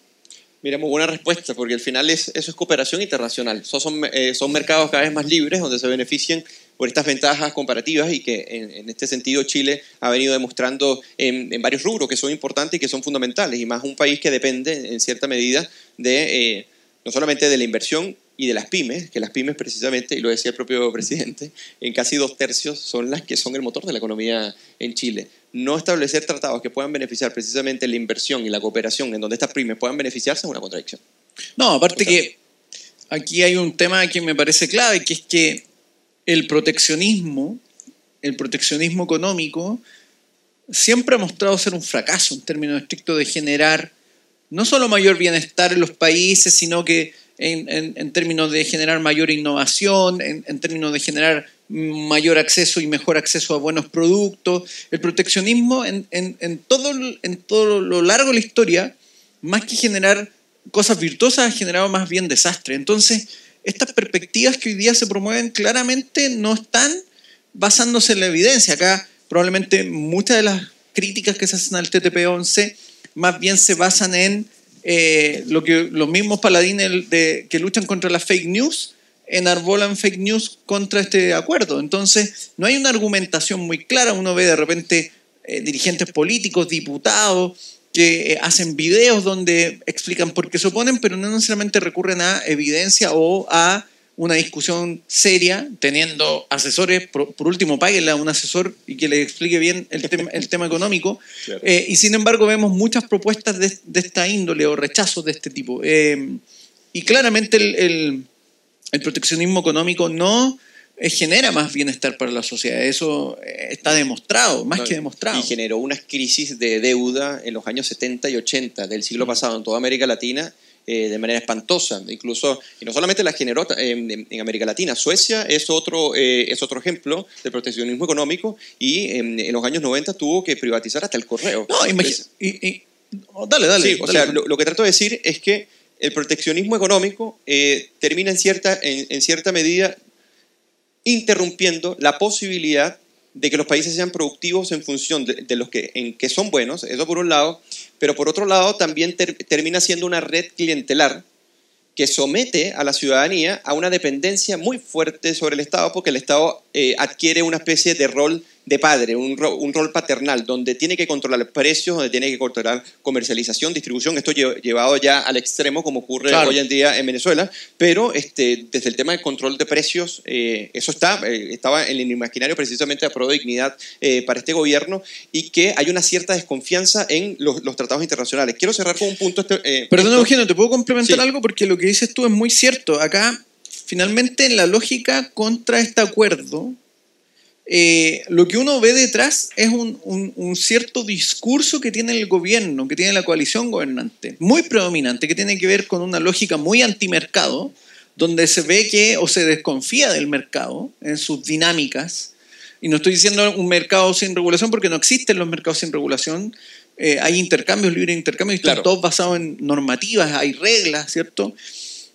[SPEAKER 1] Mira, muy buena respuesta, porque al final es, eso es cooperación internacional. Son, eh, son mercados cada vez más libres, donde se benefician por estas ventajas comparativas y que en, en este sentido Chile ha venido demostrando en, en varios rubros que son importantes y que son fundamentales, y más un país que depende en cierta medida de... eh, no solamente de la inversión y de las pymes, que las pymes precisamente, y lo decía el propio presidente, en casi dos tercios son las que son el motor de la economía en Chile. No establecer tratados que puedan beneficiar precisamente la inversión y la cooperación en donde estas pymes puedan beneficiarse es una contradicción.
[SPEAKER 2] No, aparte que aquí hay un tema que me parece clave, que es que el proteccionismo, el proteccionismo económico, siempre ha mostrado ser un fracaso en términos estrictos de generar no solo mayor bienestar en los países, sino que en, términos de generar mayor innovación, en, términos de generar mayor acceso y mejor acceso a buenos productos. El proteccionismo en, todo, en todo lo largo de la historia, más que generar cosas virtuosas, ha generado más bien desastre. Entonces, estas perspectivas que hoy día se promueven claramente no están basándose en la evidencia. Acá probablemente muchas de las críticas que se hacen al TTP-11 más bien se basan en eh, lo que los mismos paladines de, que luchan contra las fake news enarbolan fake news contra este acuerdo. Entonces, no hay una argumentación muy clara. Uno ve de repente eh, dirigentes políticos, diputados, que eh, hacen videos donde explican por qué se oponen, pero no necesariamente recurren a evidencia o a una discusión seria, teniendo asesores, por, último, páguenle a un asesor y que le explique bien el, tema, el tema económico. (laughs) Eh, y sin embargo, vemos muchas propuestas de, esta índole o rechazos de este tipo. Eh, y claramente el, proteccionismo económico no genera más bienestar para la sociedad. Eso está demostrado, más que demostrado.
[SPEAKER 1] Y generó unas crisis de deuda en los años 70 y 80 del siglo pasado en toda América Latina eh, de manera espantosa. Incluso, y no solamente la generó en, América Latina, Suecia es otro, eh, es otro ejemplo de proteccionismo económico y en, los años 90 tuvo que privatizar hasta el correo.
[SPEAKER 2] No, imagínate. Oh, dale, dale.
[SPEAKER 1] o sea, lo, que trato de decir es que el proteccionismo económico eh, termina en cierta, en cierta medida interrumpiendo la posibilidad de que los países sean productivos en función de, los que, en que son buenos, eso por un lado, pero por otro lado también termina siendo una red clientelar que somete a la ciudadanía a una dependencia muy fuerte sobre el Estado porque el Estado eh, adquiere una especie de rol de padre, un, un, rol paternal, donde tiene que controlar precios, donde tiene que controlar comercialización, distribución, esto llevado ya al extremo como ocurre hoy en día en Venezuela, pero este, desde el tema del control de precios, eh, eso está, eh, estaba en el imaginario precisamente de pro dignidad eh, para este gobierno y que hay una cierta desconfianza en los, tratados internacionales. Quiero cerrar con un punto. Este,
[SPEAKER 2] Perdón, Eugenio, ¿te puedo complementar algo? Porque lo que dices tú es muy cierto. Acá, finalmente, la lógica contra este acuerdo eh, lo que uno ve detrás es un, cierto discurso que tiene el gobierno, que tiene la coalición gobernante, muy predominante, que tiene que ver con una lógica muy antimercado, donde se ve que o se desconfía del mercado en sus dinámicas. Y no estoy diciendo un mercado sin regulación porque no existen los mercados sin regulación. Eh, hay intercambios, libre intercambios, y están todos basados en normativas, hay reglas, ¿cierto?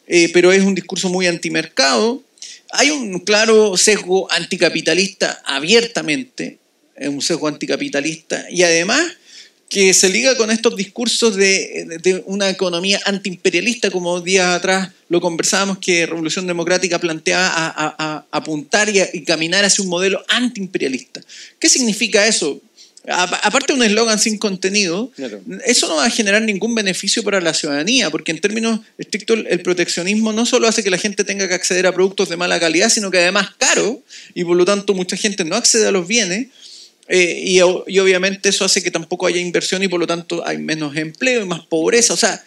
[SPEAKER 2] Eh, pero es un discurso muy antimercado hay un claro sesgo anticapitalista abiertamente, un sesgo anticapitalista, y además que se liga con estos discursos de, una economía antiimperialista, como días atrás lo conversábamos, que Revolución Democrática planteaba a, apuntar y, y, caminar hacia un modelo antiimperialista. ¿Qué significa eso? Aparte de un eslogan sin contenido, eso no va a generar ningún beneficio para la ciudadanía, porque en términos estrictos el proteccionismo no solo hace que la gente tenga que acceder a productos de mala calidad, sino que además caro, y por lo tanto mucha gente no accede a los bienes, eh, y, obviamente eso hace que tampoco haya inversión y por lo tanto hay menos empleo y más pobreza, o sea,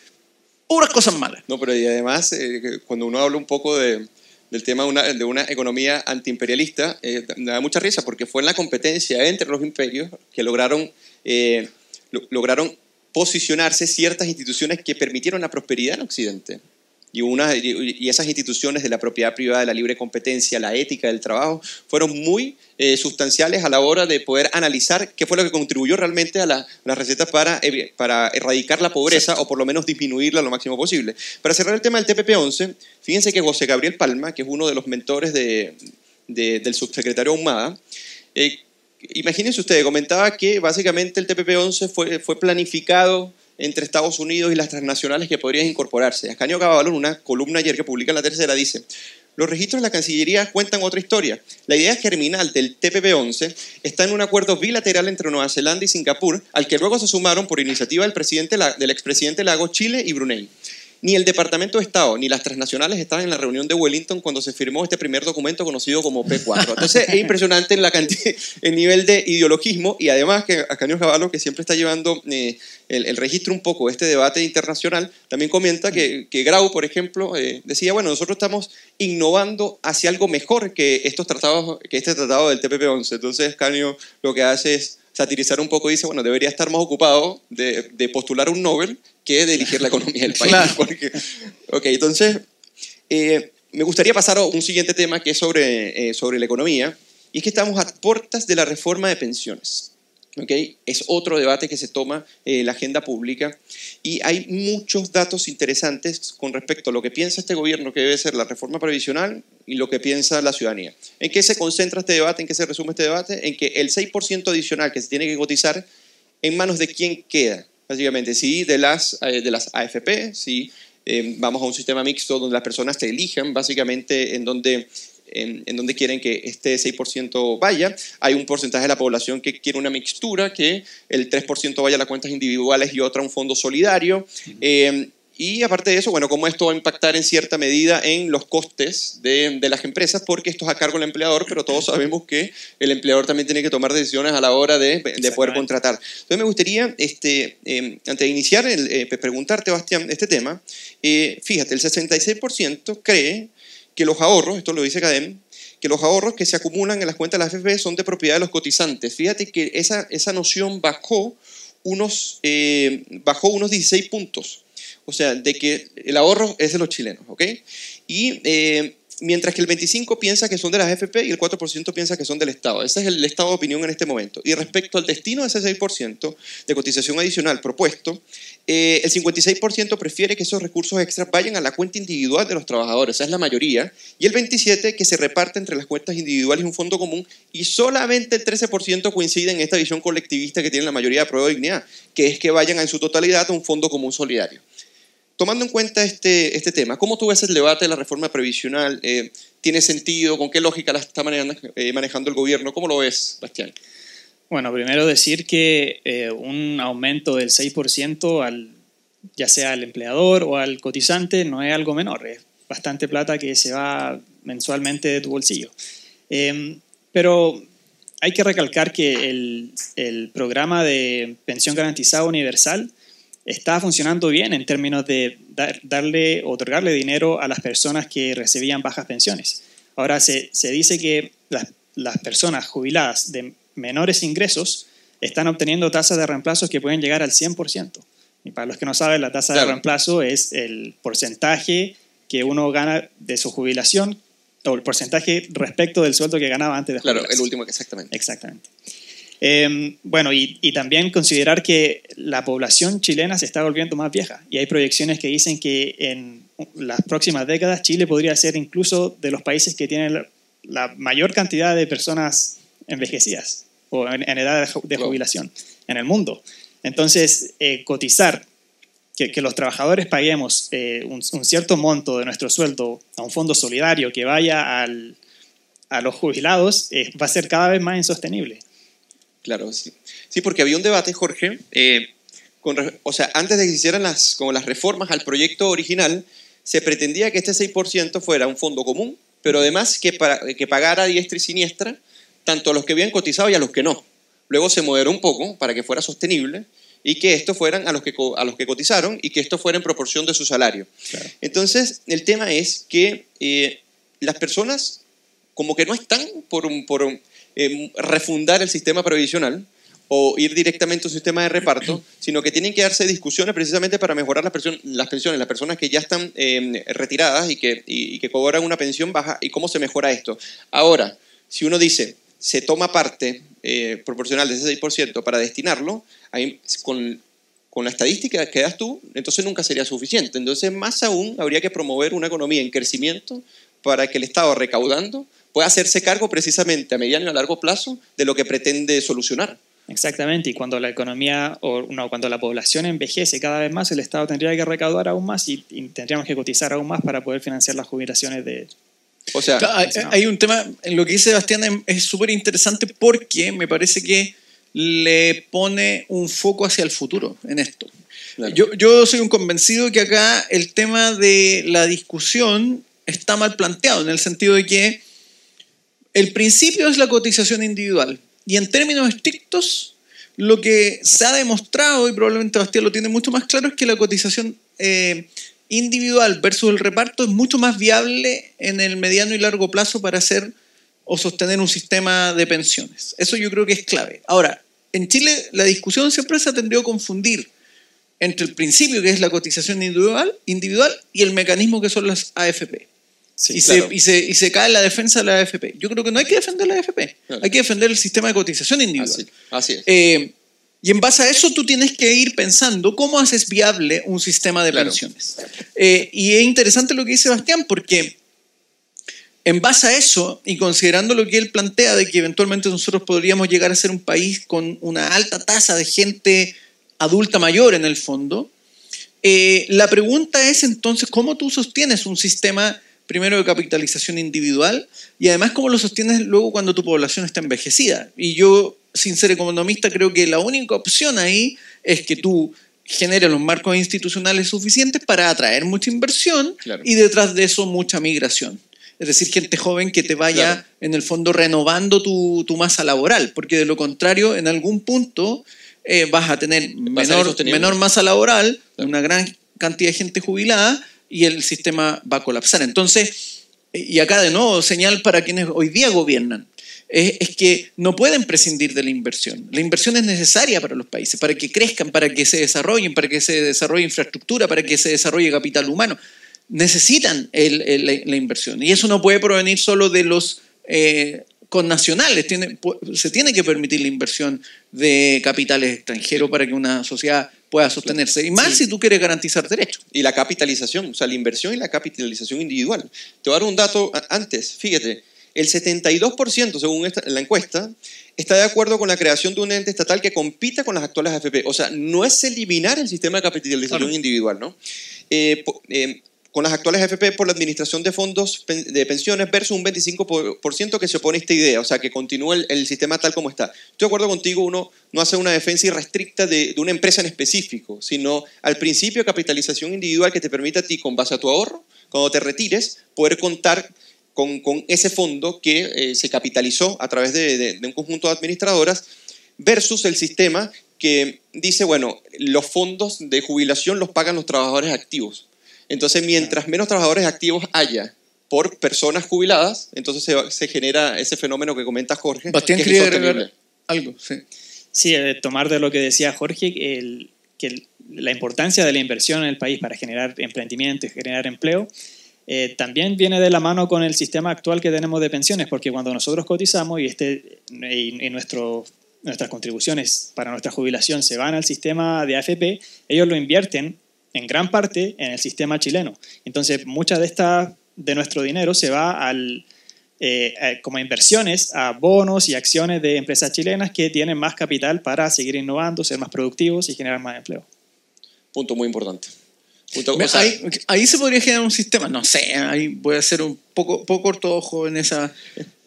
[SPEAKER 2] puras cosas malas.
[SPEAKER 1] No, pero y además, eh, cuando uno habla un poco de del tema de una, economía antiimperialista, eh, me da mucha risa porque fue en la competencia entre los imperios que lograron, eh, lograron posicionarse ciertas instituciones que permitieron la prosperidad en Occidente. Y, una, y esas instituciones de la propiedad privada, de la libre competencia, la ética del trabajo, fueron muy eh, sustanciales a la hora de poder analizar qué fue lo que contribuyó realmente a la, las recetas para, para erradicar la pobreza o por lo menos disminuirla lo máximo posible. Para cerrar el tema del TPP-11, fíjense que José Gabriel Palma, que es uno de los mentores de, del subsecretario Ahumada, eh, imagínense ustedes, comentaba que básicamente el TPP-11 fue, fue planificado entre Estados Unidos y las transnacionales que podrían incorporarse. Ascanio Caballo, en una columna ayer que publica en la tercera, dice, los registros de la Cancillería cuentan otra historia. La idea germinal del TPP-11 está en un acuerdo bilateral entre Nueva Zelanda y Singapur, al que luego se sumaron por iniciativa del, presidente, del expresidente Lago Chile y Brunei. Ni el Departamento de Estado ni las transnacionales estaban en la reunión de Wellington cuando se firmó este primer documento conocido como P4. Entonces es impresionante (laughs) el nivel de ideologismo y además que Ascanio Caballo, que siempre está llevando eh, el, registro un poco de este debate internacional, también comenta que, que Grau, por ejemplo, eh, decía, bueno, nosotros estamos innovando hacia algo mejor que estos tratados, que este tratado del TPP-11. Entonces Ascanio lo que hace es satirizar un poco, dice, bueno, debería estar más ocupado de, postular un Nobel que dirigir la economía del país. ok, entonces, eh, me gustaría pasar a un siguiente tema que es sobre, eh, sobre la economía, y es que estamos a puertas de la reforma de pensiones. Es otro debate que se toma en la agenda pública y hay muchos datos interesantes con respecto a lo que piensa este gobierno que debe ser la reforma previsional y lo que piensa la ciudadanía. ¿En qué se concentra este debate? ¿En qué se resume este debate? En que el 6% adicional que se tiene que cotizar, ¿en manos de quién queda? Básicamente, sí, de las, eh, de las AFP, sí, eh, vamos a un sistema mixto donde las personas se elijan básicamente en donde en, donde quieren que este 6% vaya. Hay un porcentaje de la población que quiere una mixtura, que el 3% vaya a las cuentas individuales y otra a un fondo solidario. Eh, y aparte de eso, bueno, cómo esto va a impactar en cierta medida en los costes de, de, las empresas, porque esto es a cargo del empleador, pero todos sabemos que el empleador también tiene que tomar decisiones a la hora de, de poder contratar. Entonces me gustaría, este, eh, antes de iniciar, el, eh, preguntarte, Bastián, este tema. fíjate, el 66% cree que los ahorros, esto lo dice Cadem, que los ahorros que se acumulan en las cuentas de la AFP son de propiedad de los cotizantes. Fíjate que esa, esa noción bajó unos, eh, bajó unos 16 puntos. O sea, de que el ahorro es de los chilenos, ¿ok? Y eh, mientras que el 25% piensa que son de las AFP y el 4% piensa que son del Estado. Ese es el estado de opinión en este momento. Y respecto al destino de ese 6% de cotización adicional propuesto, eh, el 56% prefiere que esos recursos extras vayan a la cuenta individual de los trabajadores, esa es la mayoría, y el 27% que se reparte entre las cuentas individuales y un fondo común, y solamente el 13% coincide en esta visión colectivista que tiene la mayoría de prueba de dignidad, que es que vayan en su totalidad a un fondo común solidario. Tomando en cuenta este, este tema, ¿cómo tú ves el debate de la reforma previsional? Eh, ¿Tiene sentido? ¿Con qué lógica la está eh, manejando, el gobierno? ¿Cómo lo ves, Bastián?
[SPEAKER 3] Bueno, primero decir que eh, un aumento del 6% al, ya sea al empleador o al cotizante no es algo menor, es bastante plata que se va mensualmente de tu bolsillo. Em, pero hay que recalcar que el, el programa de pensión garantizada universal está funcionando bien en términos de darle, otorgarle dinero a las personas que recibían bajas pensiones. Ahora se, se dice que las, las, personas jubiladas de menores ingresos están obteniendo tasas de reemplazo que pueden llegar al 100%. Y para los que no saben, la tasa de reemplazo es el porcentaje que uno gana de su jubilación o el porcentaje respecto del sueldo que ganaba antes de
[SPEAKER 1] jubilarse. Claro, el último, exactamente.
[SPEAKER 3] Exactamente. Em, bueno, y, también considerar que la población chilena se está volviendo más vieja y hay proyecciones que dicen que en las próximas décadas Chile podría ser incluso de los países que tienen la mayor cantidad de personas envejecidas o en, edad de jubilación en el mundo. Entonces, eh, cotizar, que, los trabajadores paguemos eh, un, cierto monto de nuestro sueldo a un fondo solidario que vaya a los jubilados, eh, va a ser cada vez más insostenible.
[SPEAKER 1] Claro, sí. Sí, porque había un debate, Jorge, eh, o sea, antes de que se hicieran las, como las reformas al proyecto original, se pretendía que este 6% fuera un fondo común, pero además que, para, que pagara diestra y siniestra tanto a los que habían cotizado y a los que no. Luego se moderó un poco para que fuera sostenible y que esto fueran a los que, a los que cotizaron y que esto fuera en proporción de su salario. Entonces, el tema es que eh, las personas como que no están por, un, por, un, Em, refundar el sistema previsional o ir directamente a un sistema de reparto, (clears throat) sino que tienen que darse discusiones precisamente para mejorar las, las pensiones, las personas que ya están em, retiradas y que, que cobran una pensión baja y cómo se mejora esto. Ahora, si uno dice, se toma parte eh, proporcional de ese 6% para destinarlo, ahí, con, con la estadística que das tú, entonces nunca sería suficiente. Entonces, más aún, habría que promover una economía en crecimiento para que el Estado recaudando puede hacerse cargo precisamente a mediano y a largo plazo de lo que pretende solucionar.
[SPEAKER 3] Exactamente, y cuando la economía o no, cuando la población envejece cada vez más, el Estado tendría que recaudar aún más y, tendríamos que cotizar aún más para poder financiar las jubilaciones de...
[SPEAKER 2] O sea, hay, un tema, en lo que dice Sebastián es súper interesante porque me parece que le pone un foco hacia el futuro en esto.
[SPEAKER 1] Claro.
[SPEAKER 2] Yo, yo soy un convencido que acá el tema de la discusión está mal planteado, en el sentido de que el principio es la cotización individual. Y en términos estrictos, lo que se ha demostrado, y probablemente Bastián lo tiene mucho más claro, es que la cotización eh, individual versus el reparto es mucho más viable en el mediano y largo plazo para hacer o sostener un sistema de pensiones. Eso yo creo que es clave. Ahora, en Chile la discusión siempre se ha tendido a confundir entre el principio, que es la cotización individual, individual y el mecanismo que son las AFP.
[SPEAKER 1] Sí,
[SPEAKER 2] y,
[SPEAKER 1] claro.
[SPEAKER 2] se, y, se, y se cae en la defensa de la AFP. Yo creo que no hay que defender la AFP,
[SPEAKER 1] Claro.
[SPEAKER 2] hay que defender el sistema de cotización individual.
[SPEAKER 1] Así, así es.
[SPEAKER 2] Eh, y en base a eso tú tienes que ir pensando cómo haces viable un sistema de
[SPEAKER 1] Claro.
[SPEAKER 2] pensiones. Eh, y es interesante lo que dice Sebastián porque en base a eso y considerando lo que él plantea de que eventualmente nosotros podríamos llegar a ser un país con una alta tasa de gente adulta mayor en el fondo, eh, la pregunta es entonces cómo tú sostienes un sistema primero de capitalización individual y además cómo lo sostienes luego cuando tu población está envejecida. Y yo, sin ser economista, creo que la única opción ahí es que tú generes los marcos institucionales suficientes para atraer mucha inversión
[SPEAKER 1] Claro.
[SPEAKER 2] y detrás de eso mucha migración. Es decir, gente joven que te vaya
[SPEAKER 1] Claro.
[SPEAKER 2] en el fondo renovando tu, tu masa laboral, porque de lo contrario, en algún punto eh, vas a tener menor, menor masa laboral, una gran cantidad de gente jubilada y el sistema va a colapsar. Entonces, y acá de nuevo, señal para quienes hoy día gobiernan, es, que no pueden prescindir de la inversión. La inversión es necesaria para los países, para que crezcan, para que se desarrollen, para que se desarrolle infraestructura, para que se desarrolle capital humano. Necesitan la, inversión. Y eso no puede provenir solo de los eh, connacionales. Se tiene que permitir la inversión de capitales extranjeros para que una sociedad pueda sostenerse. Y más
[SPEAKER 1] Sí.
[SPEAKER 2] si tú quieres garantizar derechos.
[SPEAKER 1] Y la capitalización, o sea, la inversión y la capitalización individual. Te voy a dar un dato antes, fíjate, el 72%, según esta- la encuesta, está de acuerdo con la creación de un ente estatal que compita con las actuales AFP. O sea, no es eliminar el sistema de capitalización
[SPEAKER 2] Claro.
[SPEAKER 1] individual, ¿no? Eh, eh, con las actuales AFP por la administración de fondos de pensiones versus un 25% que se opone a esta idea, o sea, que continúe el, sistema tal como está. Estoy de acuerdo contigo, uno no hace una defensa irrestricta de, una empresa en específico, sino al principio de capitalización individual que te permite a ti, con base a tu ahorro, cuando te retires, poder contar con, ese fondo que eh, se capitalizó a través de un conjunto de administradoras versus el sistema que dice, bueno, los fondos de jubilación los pagan los trabajadores activos. Entonces, mientras menos trabajadores activos haya por personas jubiladas, entonces se, genera ese fenómeno que comenta Jorge,
[SPEAKER 2] Bastián
[SPEAKER 1] que es
[SPEAKER 2] quería
[SPEAKER 1] insostenible.
[SPEAKER 2] agregar algo. Sí.
[SPEAKER 3] Sí, eh, tomar de lo que decía Jorge, el- que el- la importancia de la inversión en el país para generar emprendimiento y generar empleo, eh, también viene de la mano con el sistema actual que tenemos de pensiones, porque cuando nosotros cotizamos y, este, y, y nuestro- nuestras contribuciones para nuestra jubilación se van al sistema de AFP, ellos lo invierten en gran parte en el sistema chileno. Entonces, mucha de esta de nuestro dinero se va al, eh, eh, como inversiones a bonos y acciones de empresas chilenas que tienen más capital para seguir innovando, ser más productivos y generar más empleo.
[SPEAKER 1] Punto muy importante. Punto-
[SPEAKER 2] Me-
[SPEAKER 1] o sea,
[SPEAKER 2] ahí, ahí se podría generar un sistema, no sé, ahí voy a ser un poco, poco ortodoxo en esa...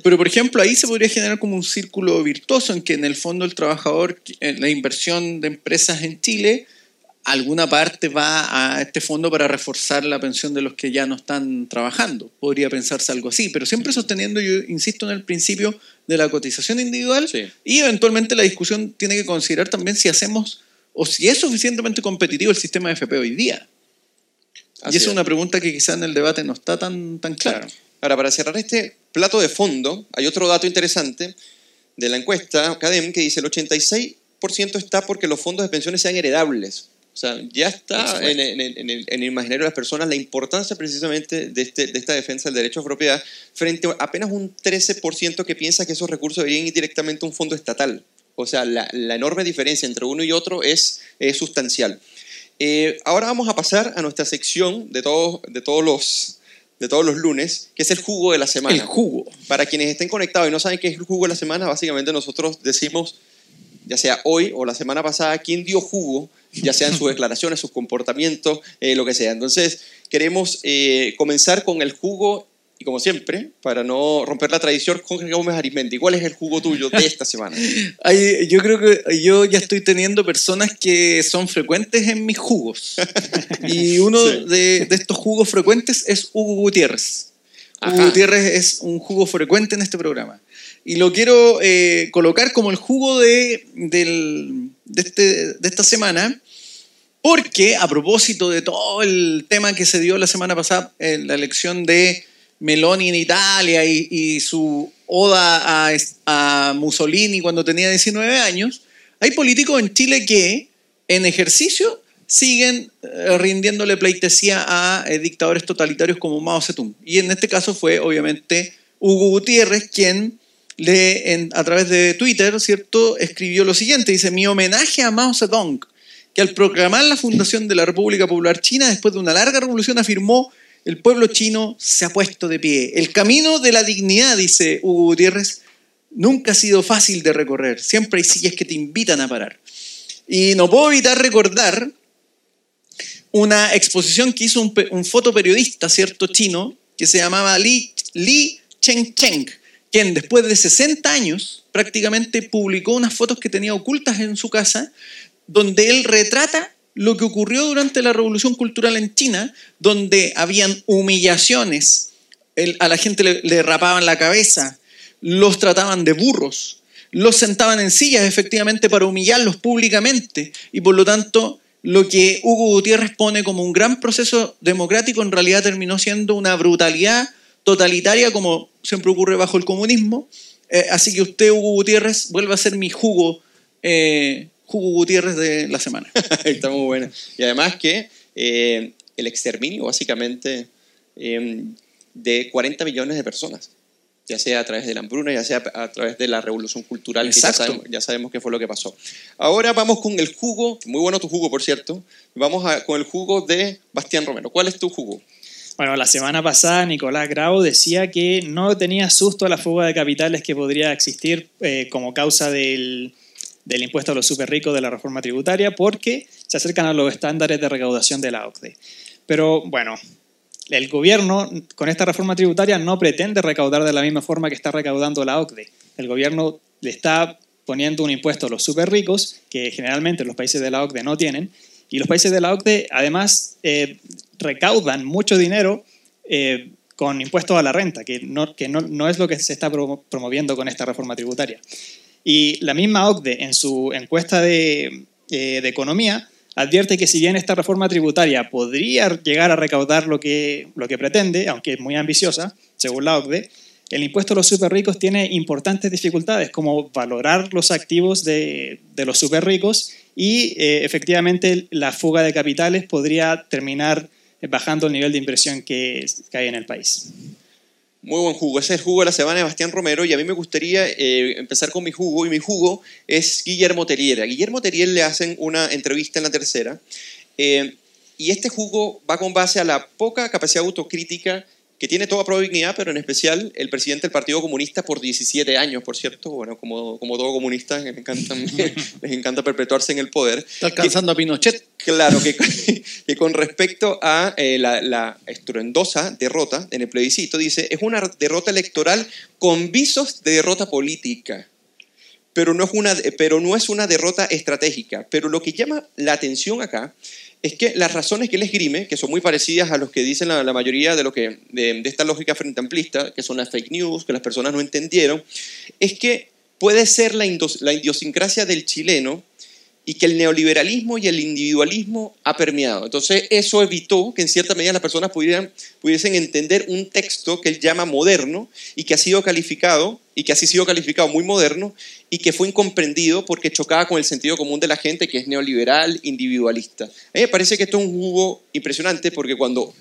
[SPEAKER 2] Pero, por ejemplo, ahí se podría generar como un círculo virtuoso en que en el fondo el trabajador, la inversión de empresas en Chile, alguna parte va a este fondo para reforzar la pensión de los que ya no están trabajando. Podría pensarse algo así, pero siempre sosteniendo, yo insisto en el principio de la cotización individual
[SPEAKER 1] Sí.
[SPEAKER 2] y eventualmente la discusión tiene que considerar también si hacemos o si es suficientemente competitivo el sistema de FP hoy día.
[SPEAKER 1] así
[SPEAKER 2] y esa
[SPEAKER 1] es.
[SPEAKER 2] es una pregunta que quizá en el debate no está tan, tan clara.
[SPEAKER 3] Claro.
[SPEAKER 1] Ahora, para cerrar este plato de fondo, hay otro dato interesante de la encuesta CADEM que dice el 86% está porque los fondos de pensiones sean heredables. O sea, ya está en, en- en el, en el imaginario de las personas la importancia precisamente de, este- de esta defensa del derecho a propiedad frente a apenas un 13% que piensa que esos recursos deberían ir directamente a un fondo estatal. O sea, la, la enorme diferencia entre uno y otro es, es sustancial. Eh, ahora vamos a pasar a nuestra sección de todos, de, todos los, de todos los lunes, que es el jugo de la semana.
[SPEAKER 2] El jugo.
[SPEAKER 1] Para quienes estén conectados y no saben qué es el jugo de la semana, básicamente nosotros decimos, ya sea hoy o la semana pasada, quién dio jugo, ya sea en sus (laughs) declaraciones, sus comportamientos, eh, lo que sea. Entonces, queremos eh, comenzar con el jugo y como siempre, para no romper la tradición, Jorge Gómez Arismendi, ¿cuál es el jugo tuyo de esta semana? (laughs)
[SPEAKER 2] Ay, yo creo que yo ya estoy teniendo personas que son frecuentes en mis jugos. Y uno
[SPEAKER 1] Sí.
[SPEAKER 2] de, de estos jugos frecuentes es Hugo Gutiérrez.
[SPEAKER 1] Ajá.
[SPEAKER 2] Hugo Gutiérrez es un jugo frecuente en este programa. Y lo quiero eh, colocar como el jugo de, del- de, este- de esta semana, porque a propósito de todo el tema que se dio la semana pasada en la elección de Meloni en Italia y, y su oda a, a Mussolini cuando tenía 19 años, hay políticos en Chile que en ejercicio siguen eh, rindiéndole pleitesía a eh, dictadores totalitarios como Mao Zedong. Y en este caso fue obviamente Hugo Gutiérrez quien le, en- a través de Twitter, ¿cierto?, escribió lo siguiente, dice, mi homenaje a Mao Zedong, que al proclamar la fundación de la República Popular China, después de una larga revolución, afirmó, el pueblo chino se ha puesto de pie. El camino de la dignidad, dice Hugo Gutiérrez, nunca ha sido fácil de recorrer. Siempre hay sillas que te invitan a parar. Y no puedo evitar recordar una exposición que hizo un, un fotoperiodista, ¿cierto?, chino, que se llamaba Li, Li Chengcheng, quien después de 60 años prácticamente publicó unas fotos que tenía ocultas en su casa, donde él retrata lo que ocurrió durante la Revolución Cultural en China, donde habían humillaciones, a la gente le, le rapaban la cabeza, los trataban de burros, los sentaban en sillas efectivamente para humillarlos públicamente y por lo tanto lo que Hugo Gutiérrez pone como un gran proceso democrático en realidad terminó siendo una brutalidad totalitaria como siempre ocurre bajo el comunismo. Eh, así que usted, Hugo Gutiérrez, vuelve a ser mi jugo, eh, Hugo Gutiérrez de la semana. (laughs)
[SPEAKER 1] Está muy buena. Y además que eh, el exterminio, básicamente, eh, de 40 millones de personas, ya sea a través de la hambruna, ya sea a través de la revolución cultural, que ya
[SPEAKER 2] Exacto.
[SPEAKER 1] sabemos, ya sabemos qué fue lo que pasó. Ahora vamos con el jugo, muy bueno tu jugo, por cierto, vamos a- con el jugo de Bastián Romero. ¿Cuál es tu jugo?
[SPEAKER 3] Bueno, la semana pasada Nicolás Grau decía que no tenía susto a la fuga de capitales que podría existir eh, como causa del, del impuesto a los super ricos de la reforma tributaria porque se acercan a los estándares de recaudación de la OCDE. Pero bueno, el gobierno con esta reforma tributaria no pretende recaudar de la misma forma que está recaudando la OCDE. El gobierno le está poniendo un impuesto a los super ricos que generalmente los países de la OCDE no tienen y los países de la OCDE además eh, recaudan mucho dinero eh, con impuestos a la renta, que, no, que no, no es lo que se está promo- promoviendo con esta reforma tributaria. Y la misma OCDE en su encuesta de, eh, de economía advierte que si bien esta reforma tributaria podría llegar a recaudar lo que, lo que pretende, aunque es muy ambiciosa, según la OCDE, el impuesto a los super ricos tiene importantes dificultades, como valorar los activos de, de los super ricos y eh, efectivamente la fuga de capitales podría terminar bajando el nivel de inversión que, que hay en el país.
[SPEAKER 1] Muy buen jugo. Ese es el jugo de la semana de Bastián Romero y a mí me gustaría eh, empezar con mi jugo y mi jugo es Guillermo Terier. A Guillermo Terier le hacen una entrevista en la tercera eh, y este jugo va con base a la poca capacidad autocrítica que tiene toda probabilidad, pero en especial el presidente del Partido Comunista por 17 años, por cierto, bueno, como, como todo comunista, les encanta, (laughs) les encanta perpetuarse en el poder.
[SPEAKER 2] Está alcanzando a Pinochet.
[SPEAKER 1] Claro, que, (laughs) que con respecto a eh, la, la estruendosa derrota en el plebiscito, dice, es una derrota electoral con visos de derrota política, pero no, es una, pero no es una derrota estratégica. Pero lo que llama la atención acá es que las razones que él esgrime, que son muy parecidas a los que dicen la, mayoría de, lo que, de, de esta lógica frente amplista, que son las fake news, que las personas no entendieron, es que puede ser la, la idiosincrasia del chileno y que el neoliberalismo y el individualismo ha permeado. Entonces, eso evitó que en cierta medida las personas pudieran, pudiesen entender un texto que él llama moderno y que ha sido calificado, y que así ha sido calificado muy moderno, y que fue incomprendido porque chocaba con el sentido común de la gente que es neoliberal, individualista. A mí me parece que esto es un jugo impresionante porque cuando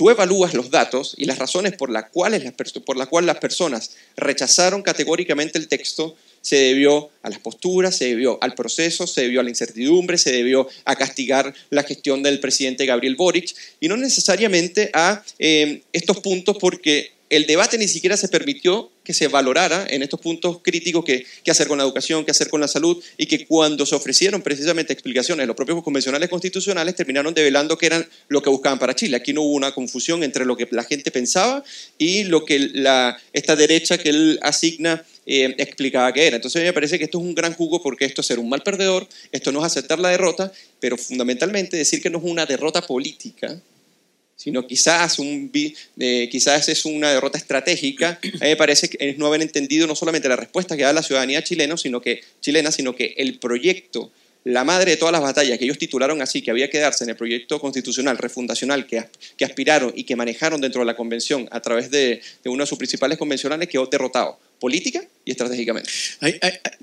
[SPEAKER 1] tú evalúas los datos y las razones por las cuales las, por las cuales las personas rechazaron categóricamente el texto, se debió a las posturas, se debió al proceso, se debió a la incertidumbre, se debió a castigar la gestión del presidente Gabriel Boric y no necesariamente a eh, estos puntos porque el debate ni siquiera se permitió que se valorara en estos puntos críticos qué hacer con la educación, qué hacer con la salud, y que cuando se ofrecieron precisamente explicaciones, los propios convencionales constitucionales terminaron develando que eran lo que buscaban para Chile. Aquí no hubo una confusión entre lo que la gente pensaba y lo que la, esta derecha que él asigna eh, explicaba que era. Entonces me parece que esto es un gran jugo porque esto es ser un mal perdedor, esto no es aceptar la derrota, pero fundamentalmente decir que no es una derrota política, sino quizás, un, eh, quizás es una derrota estratégica. A mí me parece que es no haber entendido no solamente la respuesta que da la ciudadanía chilena, sino que, chilena, sino que el proyecto, la madre de todas las batallas que ellos titularon así, que había que darse en el proyecto constitucional, refundacional, que, que aspiraron y que manejaron dentro de la convención a través de, de uno de sus principales convencionales, quedó derrotado política y estratégicamente.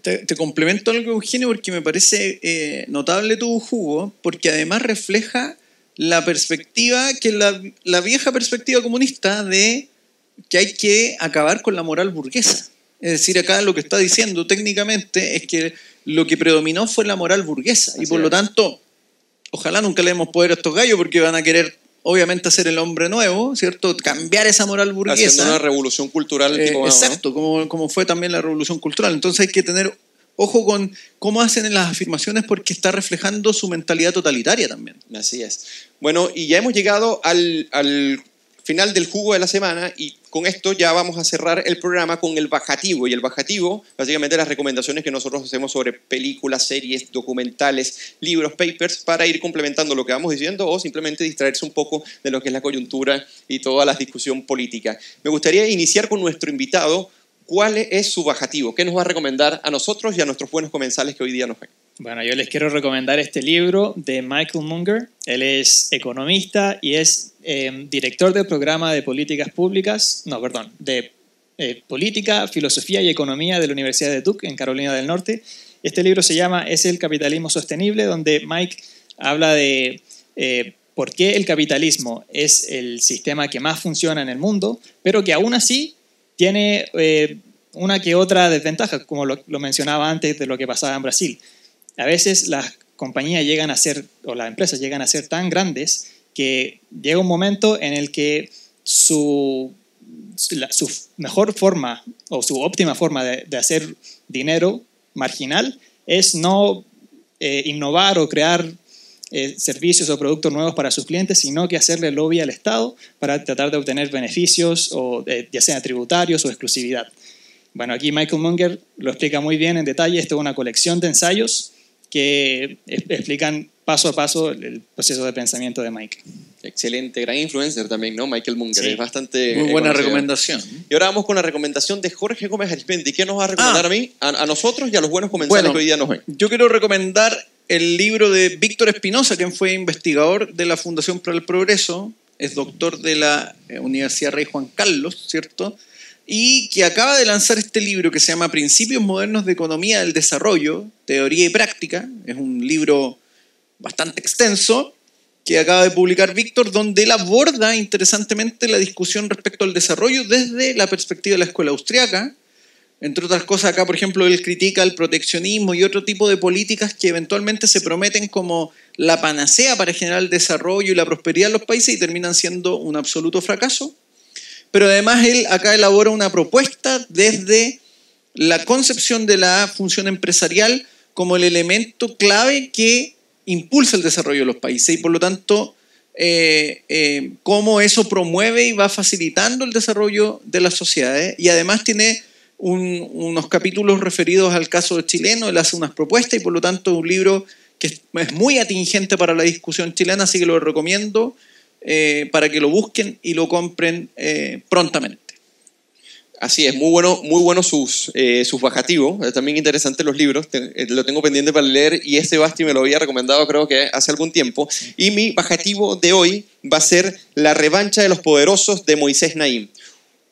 [SPEAKER 2] te, complemento algo, Eugenio, porque me parece eh, notable tu jugo, porque además refleja la perspectiva, que la, la vieja perspectiva comunista de que hay que acabar con la moral burguesa. Es decir, acá lo que está diciendo técnicamente es que lo que predominó fue la moral burguesa y por lo tanto, ojalá nunca le demos poder a estos gallos porque van a querer obviamente hacer el hombre nuevo, ¿cierto? Cambiar esa moral burguesa.
[SPEAKER 1] Haciendo una revolución cultural.
[SPEAKER 2] Eh, exacto, como, como fue también la revolución cultural. Entonces hay que tener ojo con cómo hacen las afirmaciones porque está reflejando su mentalidad totalitaria también.
[SPEAKER 1] Así es. Bueno, y ya hemos llegado al, al final del jugo de la semana y con esto ya vamos a cerrar el programa con el bajativo. Y el bajativo, básicamente las recomendaciones que nosotros hacemos sobre películas, series, documentales, libros, papers, para ir complementando lo que vamos diciendo o simplemente distraerse un poco de lo que es la coyuntura y toda la discusión política. Me gustaría iniciar con nuestro invitado ¿Cuál es su bajativo? ¿Qué nos va a recomendar a nosotros y a nuestros buenos comensales que hoy día nos ven?
[SPEAKER 3] Bueno, yo les quiero recomendar este libro de Michael Munger. Él es economista y es eh, director del programa de políticas públicas, no, perdón, de eh, política, filosofía y economía de la Universidad de Duke en Carolina del Norte. Este libro se llama Es el capitalismo sostenible, donde Mike habla de eh, por qué el capitalismo es el sistema que más funciona en el mundo, pero que aún así tiene eh, una que otra desventaja, como lo, mencionaba antes de lo que pasaba en Brasil. A veces las compañías llegan a ser, o las empresas llegan a ser tan grandes que llega un momento en el que su, su mejor forma o su óptima forma de, hacer dinero marginal es no eh, innovar o crear eh, servicios o productos nuevos para sus clientes, sino que hacerle lobby al Estado para tratar de obtener beneficios, o, eh, ya sean tributarios o exclusividad. Bueno, aquí Michael Munger lo explica muy bien en detalle. Esto es una colección de ensayos que explican paso a paso el proceso de pensamiento de Mike.
[SPEAKER 1] Excelente, gran influencer también, ¿no? Michael Munger, es bastante...
[SPEAKER 2] Muy buena recomendación.
[SPEAKER 1] Y ahora vamos con la recomendación de Jorge Gómez Arismendi. ¿Qué nos va a recomendar ah. a mí, a, nosotros y a los buenos comensales que hoy día nos ven?
[SPEAKER 2] Yo quiero recomendar el libro de Víctor Espinosa, quien fue investigador de la Fundación para el Progreso, es doctor de la eh, Universidad Rey Juan Carlos, ¿cierto? Y que acaba de lanzar este libro que se llama Principios Modernos de Economía del Desarrollo, Teoría y Práctica. Es un libro bastante extenso que acaba de publicar Víctor, donde él aborda interesantemente la discusión respecto al desarrollo desde la perspectiva de la escuela austriaca, entre otras cosas, acá, por ejemplo, él critica el proteccionismo y otro tipo de políticas que eventualmente se prometen como la panacea para generar el desarrollo y la prosperidad en los países y terminan siendo un absoluto fracaso. Pero además él acá elabora una propuesta desde la concepción de la función empresarial como el elemento clave que impulsa el desarrollo de los países y por lo tanto eh, eh, cómo eso promueve y va facilitando el desarrollo de las sociedades. Y además tiene unos capítulos referidos al caso chileno, él hace unas propuestas y por lo tanto es un libro que es muy atingente para la discusión chilena, así que lo recomiendo eh, para que lo busquen y lo compren eh, prontamente.
[SPEAKER 1] Así es, muy bueno, muy bueno sus, eh, sus bajativos, también interesantes los libros, lo tengo pendiente para leer y este Basti me lo había recomendado creo que hace algún tiempo. Y mi bajativo de hoy va a ser La revancha de los poderosos de Moisés Naim,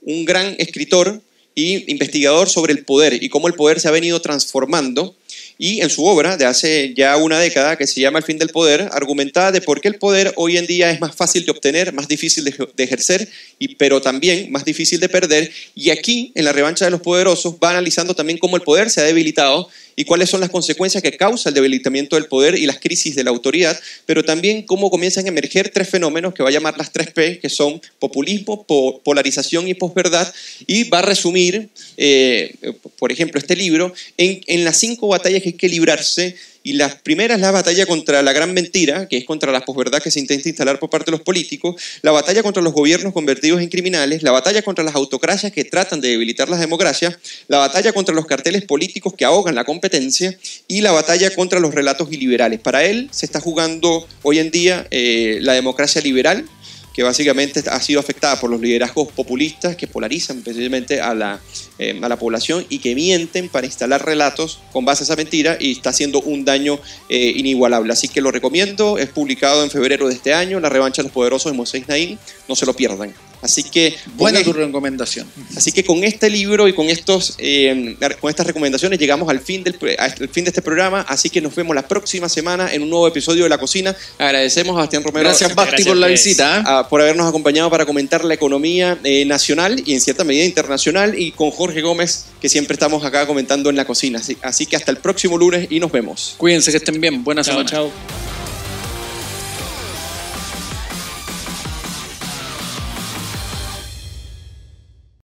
[SPEAKER 1] un gran escritor y investigador sobre el poder y cómo el poder se ha venido transformando. Y en su obra de hace ya una década, que se llama El fin del poder, argumentaba de por qué el poder hoy en día es más fácil de obtener, más difícil de, ejercer, y, pero también más difícil de perder. Y aquí, en la revancha de los poderosos, va analizando también cómo el poder se ha debilitado y cuáles son las consecuencias que causa el debilitamiento del poder y las crisis de la autoridad, pero también cómo comienzan a emerger tres fenómenos que va a llamar las tres P, que son populismo, polarización y posverdad, y va a resumir, eh, por ejemplo, este libro en, en las cinco batallas que hay que librarse y la primera es la batalla contra la gran mentira, que es contra la posverdad que se intenta instalar por parte de los políticos, la batalla contra los gobiernos convertidos en criminales, la batalla contra las autocracias que tratan de debilitar las democracias, la batalla contra los carteles políticos que ahogan la competencia y la batalla contra los relatos iliberales. Para él se está jugando hoy en día eh, la democracia liberal, que básicamente ha sido afectada por los liderazgos populistas que polarizan precisamente a la, eh, a la población y que mienten para instalar relatos con base a esa mentira y está haciendo un daño eh, inigualable. Así que lo recomiendo, es publicado en febrero de este año, La revancha de los poderosos de Moisés Naín, no se lo pierdan. Así que.
[SPEAKER 2] Buena tu recomendación.
[SPEAKER 1] Así que con este libro y con, estos, eh, con estas recomendaciones llegamos al fin, del, al fin de este programa. Así que nos vemos la próxima semana en un nuevo episodio de La Cocina. Agradecemos a Bastián Romero.
[SPEAKER 2] Gracias, Basti, por la visita.
[SPEAKER 1] ¿eh? por habernos acompañado para comentar la economía eh, nacional y en cierta medida internacional. Y con Jorge Gómez, que siempre estamos acá comentando en La Cocina. Así, así que hasta el próximo lunes y nos vemos.
[SPEAKER 2] Cuídense que estén bien. Buenas semana.
[SPEAKER 3] Chao.